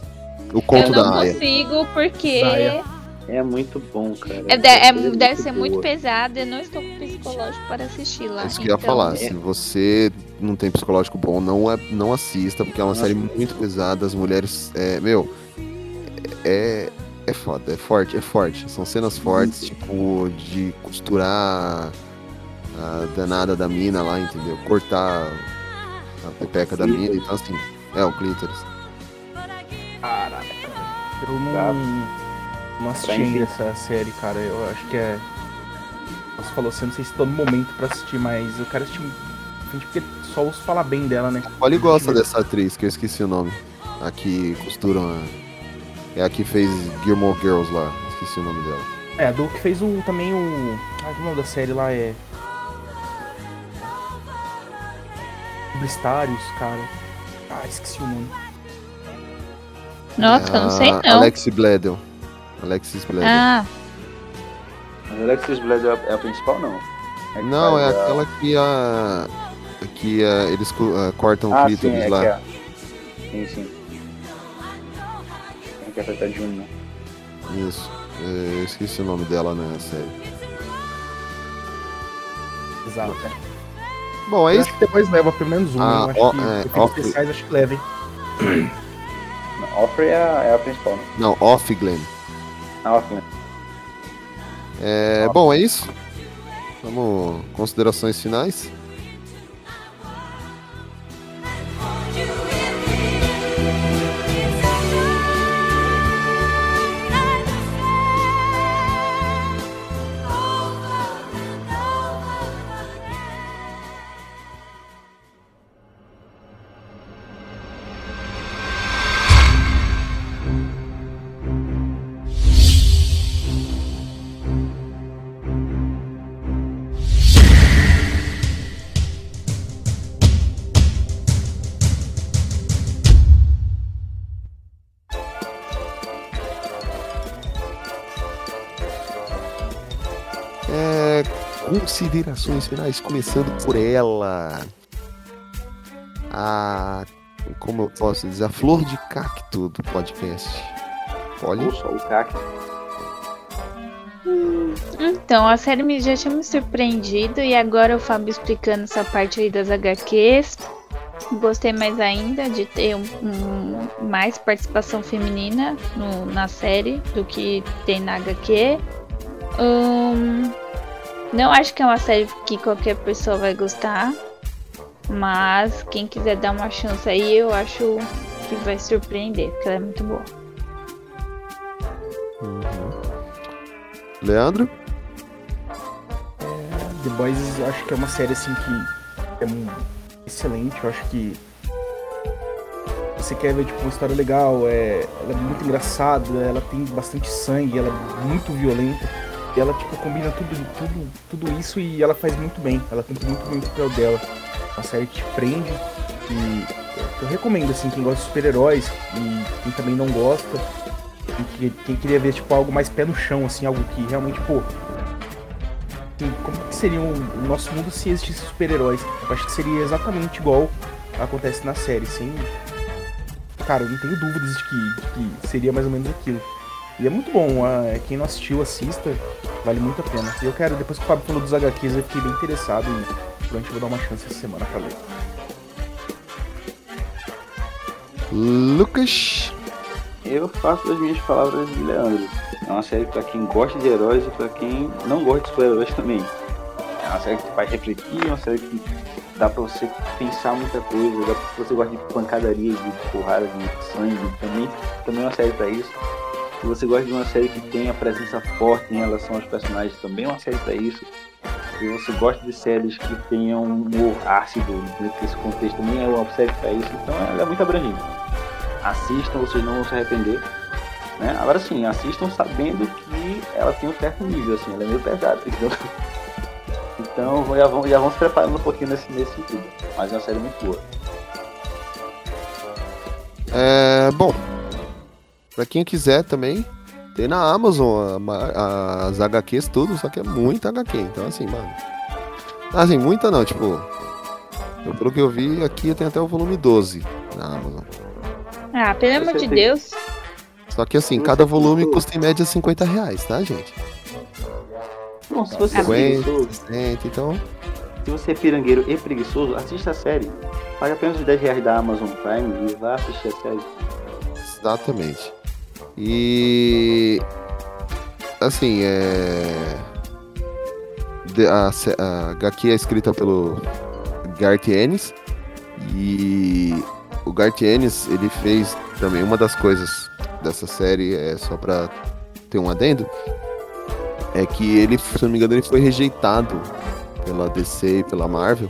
O conto eu não da Aya. consigo porque Aya. É muito bom, cara. é, de- é- série deve ser muito boa. pesado. Eu não estou com psicológico para assistir lá. É isso que eu ia então- falar. Se você não tem psicológico bom, não, é, não assista, porque é uma Nossa. série muito pesada. As mulheres. É, meu. É. É foda, é forte, é forte. São cenas fortes, tipo, de costurar a danada da mina lá, entendeu? Cortar a pepeca da mina. Então, assim, é o clítoris. Caraca. Eu não, Tá. Não assisti ainda essa série, cara. Eu acho que é. Você falou assim, eu não sei se tô no momento pra assistir, mas eu quero assistir. Porque só ouço falar bem dela, né? O Polly gosta dessa atriz, que eu esqueci o nome. A que costura. É a que fez Gilmore Girls lá. Esqueci o nome dela. É, a do que fez o, também o. Ah, o nome da série lá é. Publicitários, cara. Ah, esqueci o nome. Nossa, eu não sei A não. Alexis Bledel. Alexis Bledel. Ah, Mas Alexis Bledel é a- é a principal, não? É Não, é a- aquela que a. que a, eles co- ah, cortam o Ah, sim, clítoris é lá. que é. Sim, sim. Tem que apertar de um, né? Isso. É, eu esqueci o nome dela na série. Exato. Bom, é isso. acho que depois leva pelo menos um. Ah, eu acho ó, que é, especiais acho que levem. Não, Offrey é a, é a principal, né? Não, Off Glenn. Ah, Offrey. É, bom, é isso. Vamos. Considerações finais. Considerações finais, começando por ela. A. Como eu posso dizer? A flor de cacto do podcast. Olha. Só o CAC. então, a série me- já tinha me surpreendido e agora o Fábio explicando essa parte aí das HQs. Gostei mais ainda de ter um, um- mais participação feminina no- na série do que tem na HQ. Hum, não acho que é uma série que qualquer pessoa vai gostar. Mas quem quiser dar uma chance aí, eu acho que vai surpreender, porque ela é muito boa. Leandro? The Boys eu acho que é uma série assim que é excelente, eu acho que você quer ver tipo uma história legal, é, ela é muito engraçada, ela tem bastante sangue, ela é muito violenta. E ela tipo combina tudo, tudo, tudo isso e ela faz muito bem. Ela cumpre muito bem o papel dela. Uma série te prende e eu recomendo assim quem gosta de super-heróis e quem também não gosta. E que- quem queria ver tipo algo mais pé no chão, assim, algo que realmente, pô, assim, como que seria o, nosso mundo se existisse super-heróis? Eu acho que seria exatamente igual acontece na série, sem. Cara, eu não tenho dúvidas de que, de que seria mais ou menos aquilo. E é muito bom, ah, quem não assistiu, assista, vale muito a pena. E eu quero, depois que o Fábio falou dos HQs, eu fiquei bem interessado e provavelmente eu vou dar uma chance essa semana pra ler. Lucas. Eu faço das minhas palavras de Leandro. É uma série pra quem gosta de heróis e pra quem não gosta de super-heróis também. É uma série que te faz refletir, é uma série que dá pra você pensar muita coisa, dá pra você gosta de pancadaria, de porrada, de sangue, também, também é uma série pra isso. Se você gosta de uma série que tem a presença forte em relação aos personagens, também é uma série pra isso. Se você gosta de séries que tenham um humor ácido, dentro desse contexto, também é uma série pra isso. Então ela é muito abrangente assistam, vocês não vão se arrepender. Né? Agora sim, assistam sabendo que ela tem um certo nível, assim, ela é meio pesada, entendeu? Então já vão, já vão se preparando um pouquinho nesse, nesse sentido. Mas é uma série muito boa. É, bom, pra quem quiser também, tem na Amazon a as HQs tudo, só que é muita HQ, então assim, mano. Assim, muita não, tipo. Eu, pelo que eu vi, aqui tem até o volume 12 na Amazon. Ah, pelo amor de Deus. Só que assim, cada volume custa em média 50 reais, tá, gente? Não, se você é 50, preguiçoso, 60, então. se você é pirangueiro e preguiçoso, assista a série. Paga apenas os 10 reais da Amazon Prime e vá assistir a série. Exatamente. E. Assim, é. A, a HQ é escrita pelo Garth Ennis. E o Garth Ennis, ele fez também uma das coisas dessa série, é só pra ter um adendo, é que ele, se não me engano, ele foi rejeitado pela DC e pela Marvel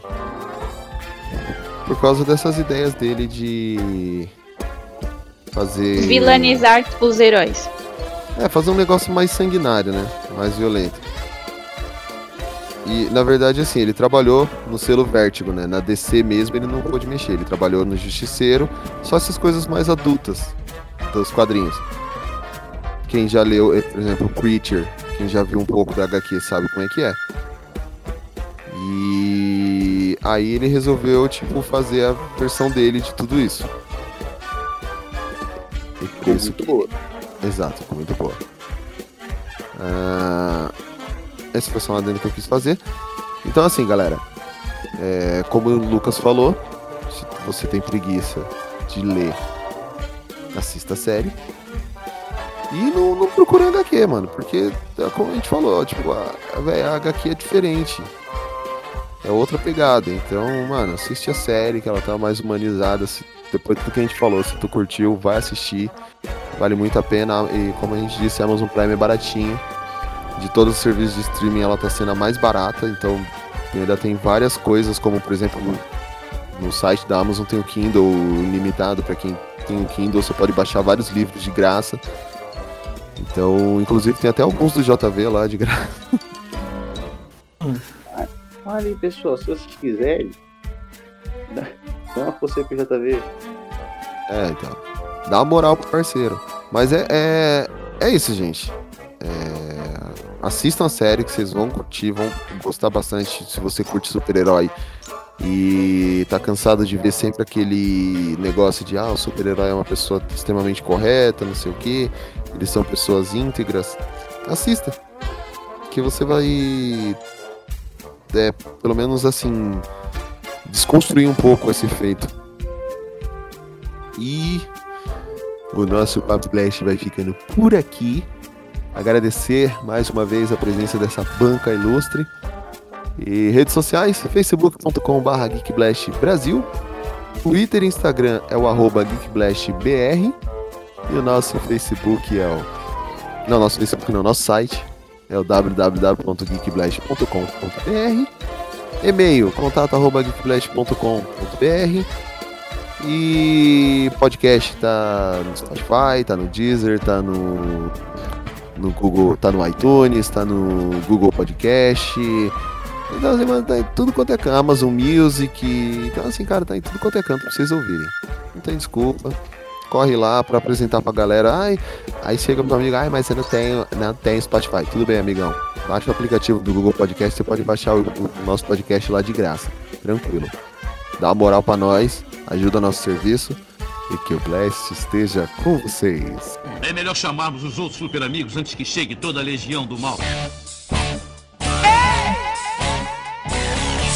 por causa dessas ideias dele de fazer Vilanizar os heróis. é, fazer um negócio mais sanguinário, né? Mais violento. E, na verdade, assim, ele trabalhou no selo Vértigo, né? Na DC mesmo ele não pôde mexer. Ele trabalhou no Justiceiro, só essas coisas mais adultas dos quadrinhos. Quem já leu, eh, por exemplo, Creature, quem já viu um pouco da HQ sabe como é que é. E aí ele resolveu, tipo, fazer a versão dele de tudo isso. Ficou isso muito boa. Exato, ficou muito boa. Ah, esse foi só um adendo que eu quis fazer. Então, assim, galera, é, como o Lucas falou, se você tem preguiça de ler, assista a série. E não, não procure HQ, mano, porque, é como a gente falou, tipo, a, a, a HQ é diferente. É outra pegada. Então, mano, assiste a série, que ela tá mais humanizada. se- depois do que a gente falou, se tu curtiu, vai assistir. Vale muito a pena. E como a gente disse, a Amazon Prime é baratinho. De todos os serviços de streaming, ela tá sendo a mais barata. Então, ainda tem várias coisas, como por exemplo, no, site da Amazon tem o Kindle limitado. para quem tem o Kindle, você pode baixar vários livros de graça. Então, inclusive, tem até alguns do JV lá de graça. Olha aí, pessoal, se vocês quiserem, dá uma força aí pro JV. É, então. Dá uma moral pro parceiro. Mas é, é, é isso, gente. É, assistam a série que vocês vão curtir, vão gostar bastante se você curte super-herói. E tá cansado de ver sempre aquele negócio de ah, o super-herói é uma pessoa extremamente correta, não sei o que, eles são pessoas íntegras. Assista. Que você vai. É, pelo menos assim. Desconstruir um pouco esse efeito. E o nosso Papo Blast vai ficando por aqui. Agradecer mais uma vez a presença dessa banca ilustre. E redes sociais, facebook.com.br geekblastbrasil. Twitter e Instagram é o arroba geekblastbr. E o nosso Facebook é o... Não, nosso Facebook não, nosso site é o www.geekblast.com.br. E-mail, contato arroba geekblast.com.br. E podcast tá no Spotify, tá no Deezer, tá no, no Google, tá no iTunes, tá no Google Podcast. Então, assim, mano, tá em tudo quanto é canto, Amazon Music. Então, assim, cara, tá em tudo quanto é canto pra vocês ouvirem. Não tem desculpa. Corre lá pra apresentar pra galera. Ai, aí chega pro amigo, ai, mas você não tem, não tem Spotify. Tudo bem, amigão. Baixa o aplicativo do Google Podcast, você pode baixar o, o nosso podcast lá de graça. Tranquilo. Dá uma moral pra nós, ajuda nosso serviço e que o Blast esteja com vocês. É melhor chamarmos os outros super amigos antes que chegue toda a legião do mal.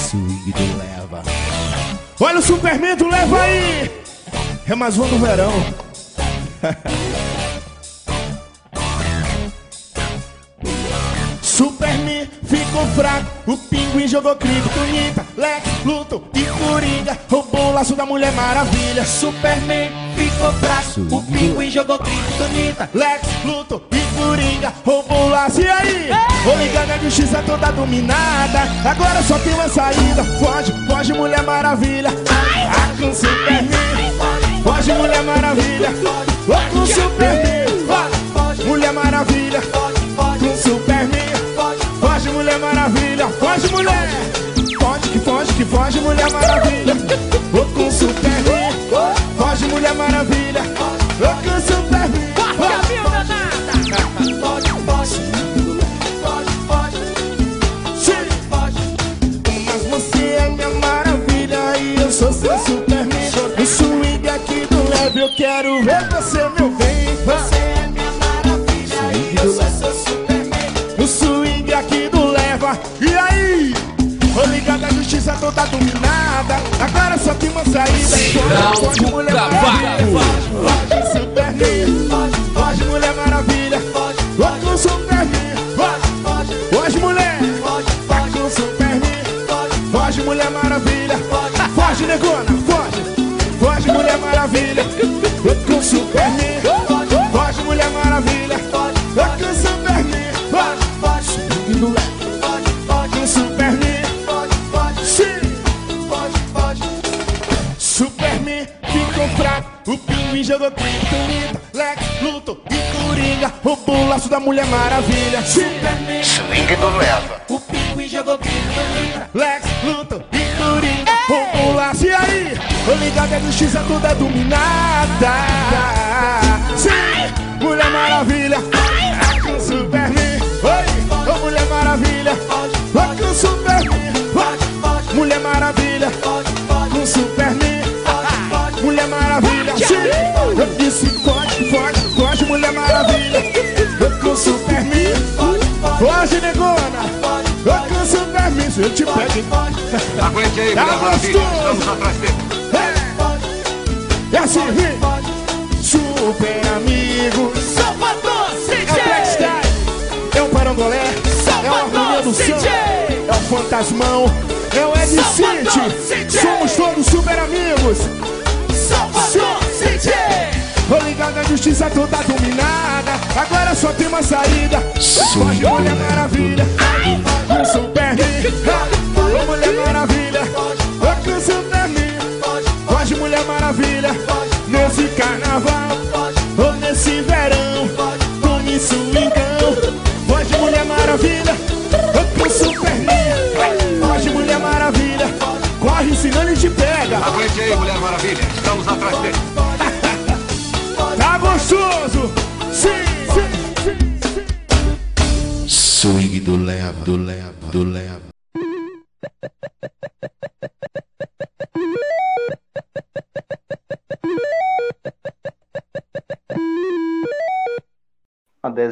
Swing do leva. Olha o Superman do leva aí! É mais um do verão. Superman ficou fraco, o pinguim jogou criptonita, Lex, Luthor e Coringa roubou o laço da Mulher Maravilha. Superman ficou fraco, o pinguim jogou criptonita, Lex, Luthor e Coringa roubou o laço. E aí? Vou ligar na justiça toda dominada, agora só tem uma saída. Foge, foge Mulher Maravilha, ah, com Superman. Foge Mulher Maravilha, oh, com Superman. Mulher Maravilha, mulher. Foge que foge que foge Mulher Maravilha. Oh, com Superman. Foge Mulher Maravilha, oh, com Superman. Foge, foge, foge, foge. Sim. Mas você é minha maravilha e eu sou seu Superman. O swing aqui do leve eu quero ver você, meu bem. Você é Agora só tem uma saída. Pode, pode, mulher maravilha. Pode, seu perninho. Pode, mulher maravilha. Pode, com seu perninho. Pode, mulher. Tá com seu perninho. Pode, mulher maravilha. Foge, negona, foge. Foge, mulher maravilha. Pode, com seu perninho. Roubou o laço da Mulher Maravilha. Superman, Swing do leva. o pinguim jogou criptonita, Lex, Luthor e Coringa, roubou o laço. E aí, o ligado é justiça toda dominada. Sim, Mulher Maravilha, é com Superman. Oi, ô Mulher Maravilha, é com Superman. Mulher Maravilha, com Superman. Mulher Maravilha, sim. Eu disse foge, foge, Se eu te pego, hein? Aguente aí, Tá Mulher Maravilha. Estamos gostoso. atrás dele. É assim, vem. Super amigos. É Black Sky. É o Parangolé. É o Harmonia do Som. É o Fantasmão. É o Ed City. Somos todos super amigos. Tô ligado, a justiça toda dominada. Agora só tem uma saída. Foge, Mulher Maravilha. Com Superman. Ô, Mulher Maravilha. Com Superman. Foge, Mulher Maravilha.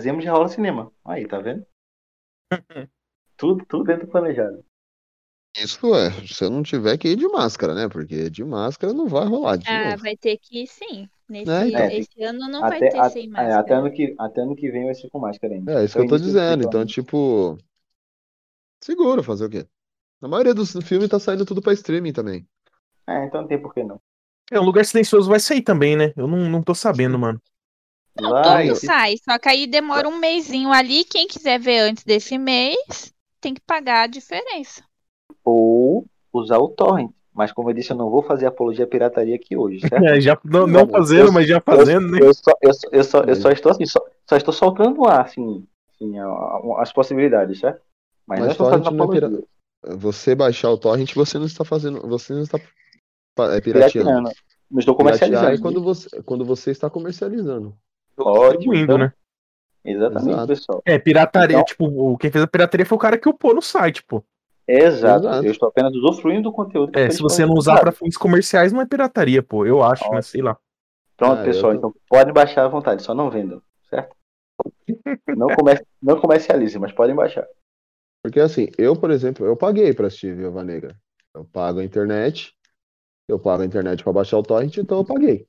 Dezembro já rola cinema. Aí, tá vendo? tudo, tudo dentro do planejado. Isso é, se eu não tiver que ir de máscara, né? Porque de máscara não vai rolar de Ah, novo. vai ter que ir sim. Nesse, Né, então. esse ano não vai Até, ter a- sem é, máscara. até, ano que, até ano que vem vai ser com máscara ainda. É, isso que eu tô Então, dizendo. Então, tipo. Segura, fazer o quê? A maioria dos filmes tá saindo tudo pra streaming também. É, então não tem por que não. É, um lugar silencioso vai sair também, né? Eu não, não tô sabendo, mano. Vai, Tudo sai, só que aí demora um mêsinho ali. Quem quiser ver antes desse mês, tem que pagar a diferença. ou usar o torrent. Mas como eu disse, eu não vou fazer apologia à pirataria aqui hoje, certo? É, já, não, não fazendo, eu- mas já eu- fazendo, né? Eu só, eu, só- eu, só, eu só estou assim, só, só estou soltando no ar, assim, assim, a- a- as possibilidades, certo? Mas, não Mas estou torrent fazendo não é apologia. pirata. Você baixar o torrent, você não está fazendo. Você não está é, pirateando. Pirateando. Não estou comercializando. é quando você, quando você está comercializando. Distribuindo, né? Exatamente, Exato. pessoal. É, pirataria, Então- tipo, o- quem fez a pirataria foi o cara que upou no site, pô. Exato. Exato. Eu estou apenas usufruindo do conteúdo. É, se você não usar pra fins comerciais, não é pirataria, pô. Eu acho, né? Sei lá. Pronto, Ah, pessoal. eu- Então podem baixar à vontade, só não vendam, certo? Não, comer... não comercialize, mas podem baixar. Porque assim, eu, por exemplo, eu paguei pra assistir Viúva Negra. Eu pago a internet. Eu pago a internet pra baixar o torrent, então eu paguei.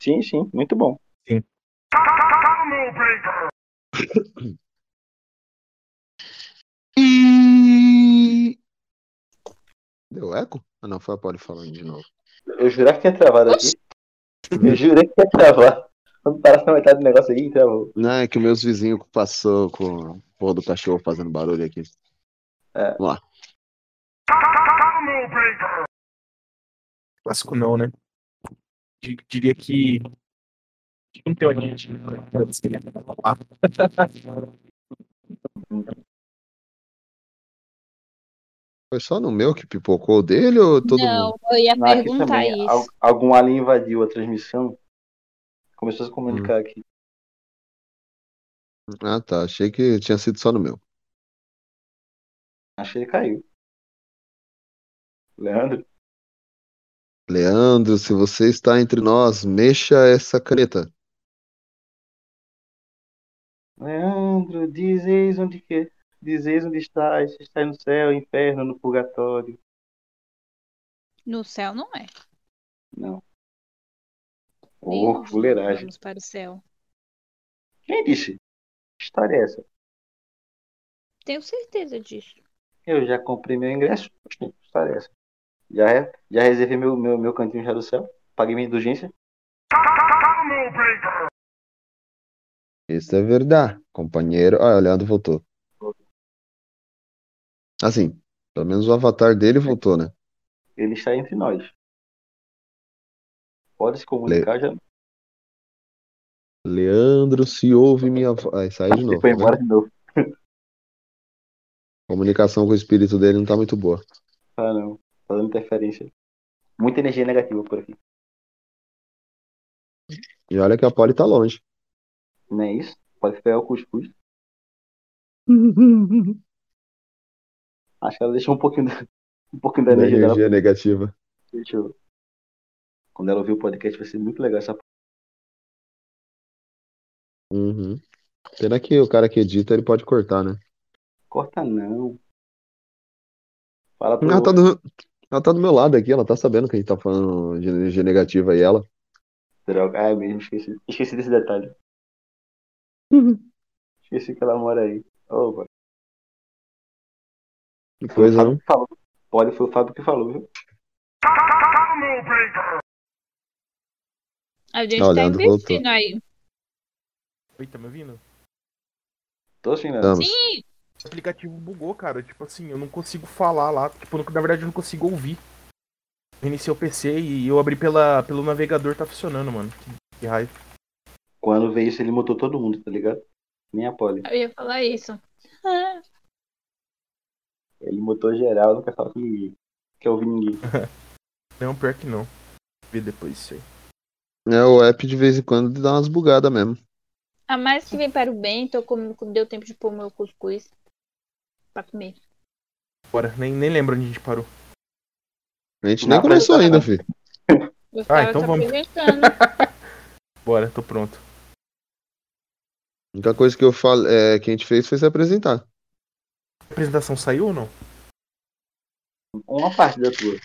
Sim, sim, muito bom. E. Deu eco? Ah, não, foi a Polly falando de novo. Eu jurava que tinha travado aqui. Eu jurei que tinha travado. Quando parasse na metade do negócio aí, travou. Não, é que meus vizinhos passou com o porra do cachorro fazendo barulho aqui. É. Vamos lá. Clássico não, né? Di- Diria que. Não tem uma gente. Foi só no meu que pipocou dele ou todo não, mundo? eu ia Não, perguntar isso. al- algum alien invadiu a transmissão. Começou a se comunicar aqui. Ah, tá. Achei que tinha sido só no meu. Acho que ele caiu. Leandro? Leandro, se você está entre nós, mexa essa caneta. Leandro, dizeis onde que. Dizeis onde estás. Se estás no céu, inferno, no purgatório. No céu não é. Não. Nós fuleiragem. Vamos para o céu. Quem disse? Que história é essa? Tenho certeza disso. Eu já comprei meu ingresso. Que história é essa? Já, já reservei meu, meu, meu cantinho já do céu. Paguei minha indulgência. Isso é verdade, companheiro. Ah, o Leandro voltou. Assim, pelo menos o avatar dele voltou, né? Ele está entre nós. Pode se comunicar já. Leandro, se ouve minha voz. Aí sai de Ele novo. foi tá embora vendo? de novo. A comunicação com o espírito dele não tá muito boa. Ah, não. Tá dando interferência. Muita energia negativa por aqui. E olha que a Polly tá longe. Não é isso? Pode pegar o cuscuz. Acho que ela deixou um pouquinho da, um pouquinho da Da energia, energia dela. negativa. Deixou. Quando ela ouvir o podcast vai ser muito legal essa Uhum. Pena que o cara que edita, ele pode cortar, né? Corta não. Fala pro. Ela tá do, ela tá do meu lado aqui, ela tá sabendo que a gente tá falando de energia negativa e ela. Droga. Ah, é mesmo, esqueci. Esqueci desse detalhe. Esqueci que ela mora aí. Ô, mano. Que Foi o coisa, Fábio não? que falou. Pode, foi o Fábio que falou, viu? A gente Ó, o tá Leandro investindo voltou. aí. Oi, tá me ouvindo? Tô sim, né? Sim! O aplicativo bugou, cara. Tipo assim, eu não consigo falar lá. Tipo, na verdade eu não consigo ouvir. Eu Iniciei o PC e eu abri pela, pelo navegador, tá funcionando, mano. Que, que raiva. Quando veio isso, ele mutou todo mundo, tá ligado? Nem a Polly. Eu ia falar isso. Ele mutou geral, não quer falar com ninguém. Quer ouvir ninguém. Não, pior que não. Vê depois isso aí. É, o app de vez em quando dá umas bugadas mesmo. A mais que vem para o bem, tô com... deu tempo de pôr meu cuscuz pra comer. Bora, nem, nem lembro onde a gente parou. A gente nem começou ainda, filho. Eu Ah, então vamos. Bora, tô pronto. A única coisa que eu falo, é, que a gente fez foi se apresentar. A apresentação saiu ou não? Uma parte da tua.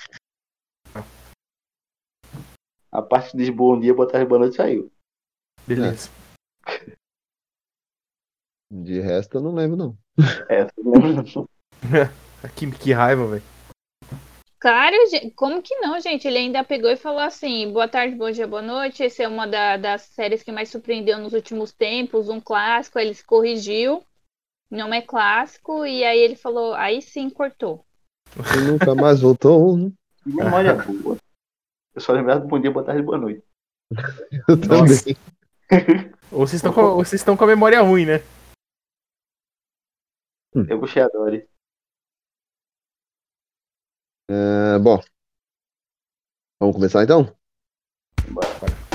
A parte diz bom dia, boa tarde, boa noite saiu. Beleza. De resto, eu não lembro, não. É, você não lembra não. que, que raiva, velho. Claro, gente, como que não, gente? Ele ainda pegou e falou assim: boa tarde, bom dia, boa noite. Essa é uma da- das séries que mais surpreendeu nos últimos tempos, um clássico. Aí ele se corrigiu, não é clássico. E aí ele falou: aí sim cortou. E nunca mais voltou. né? Memória boa. Eu só lembrava do bom dia, boa tarde, boa noite. Eu também. Ou vocês estão com, ou vocês estão com a memória ruim, né? Eu puxei a Dory. É, bom. Vamos começar então? Bora.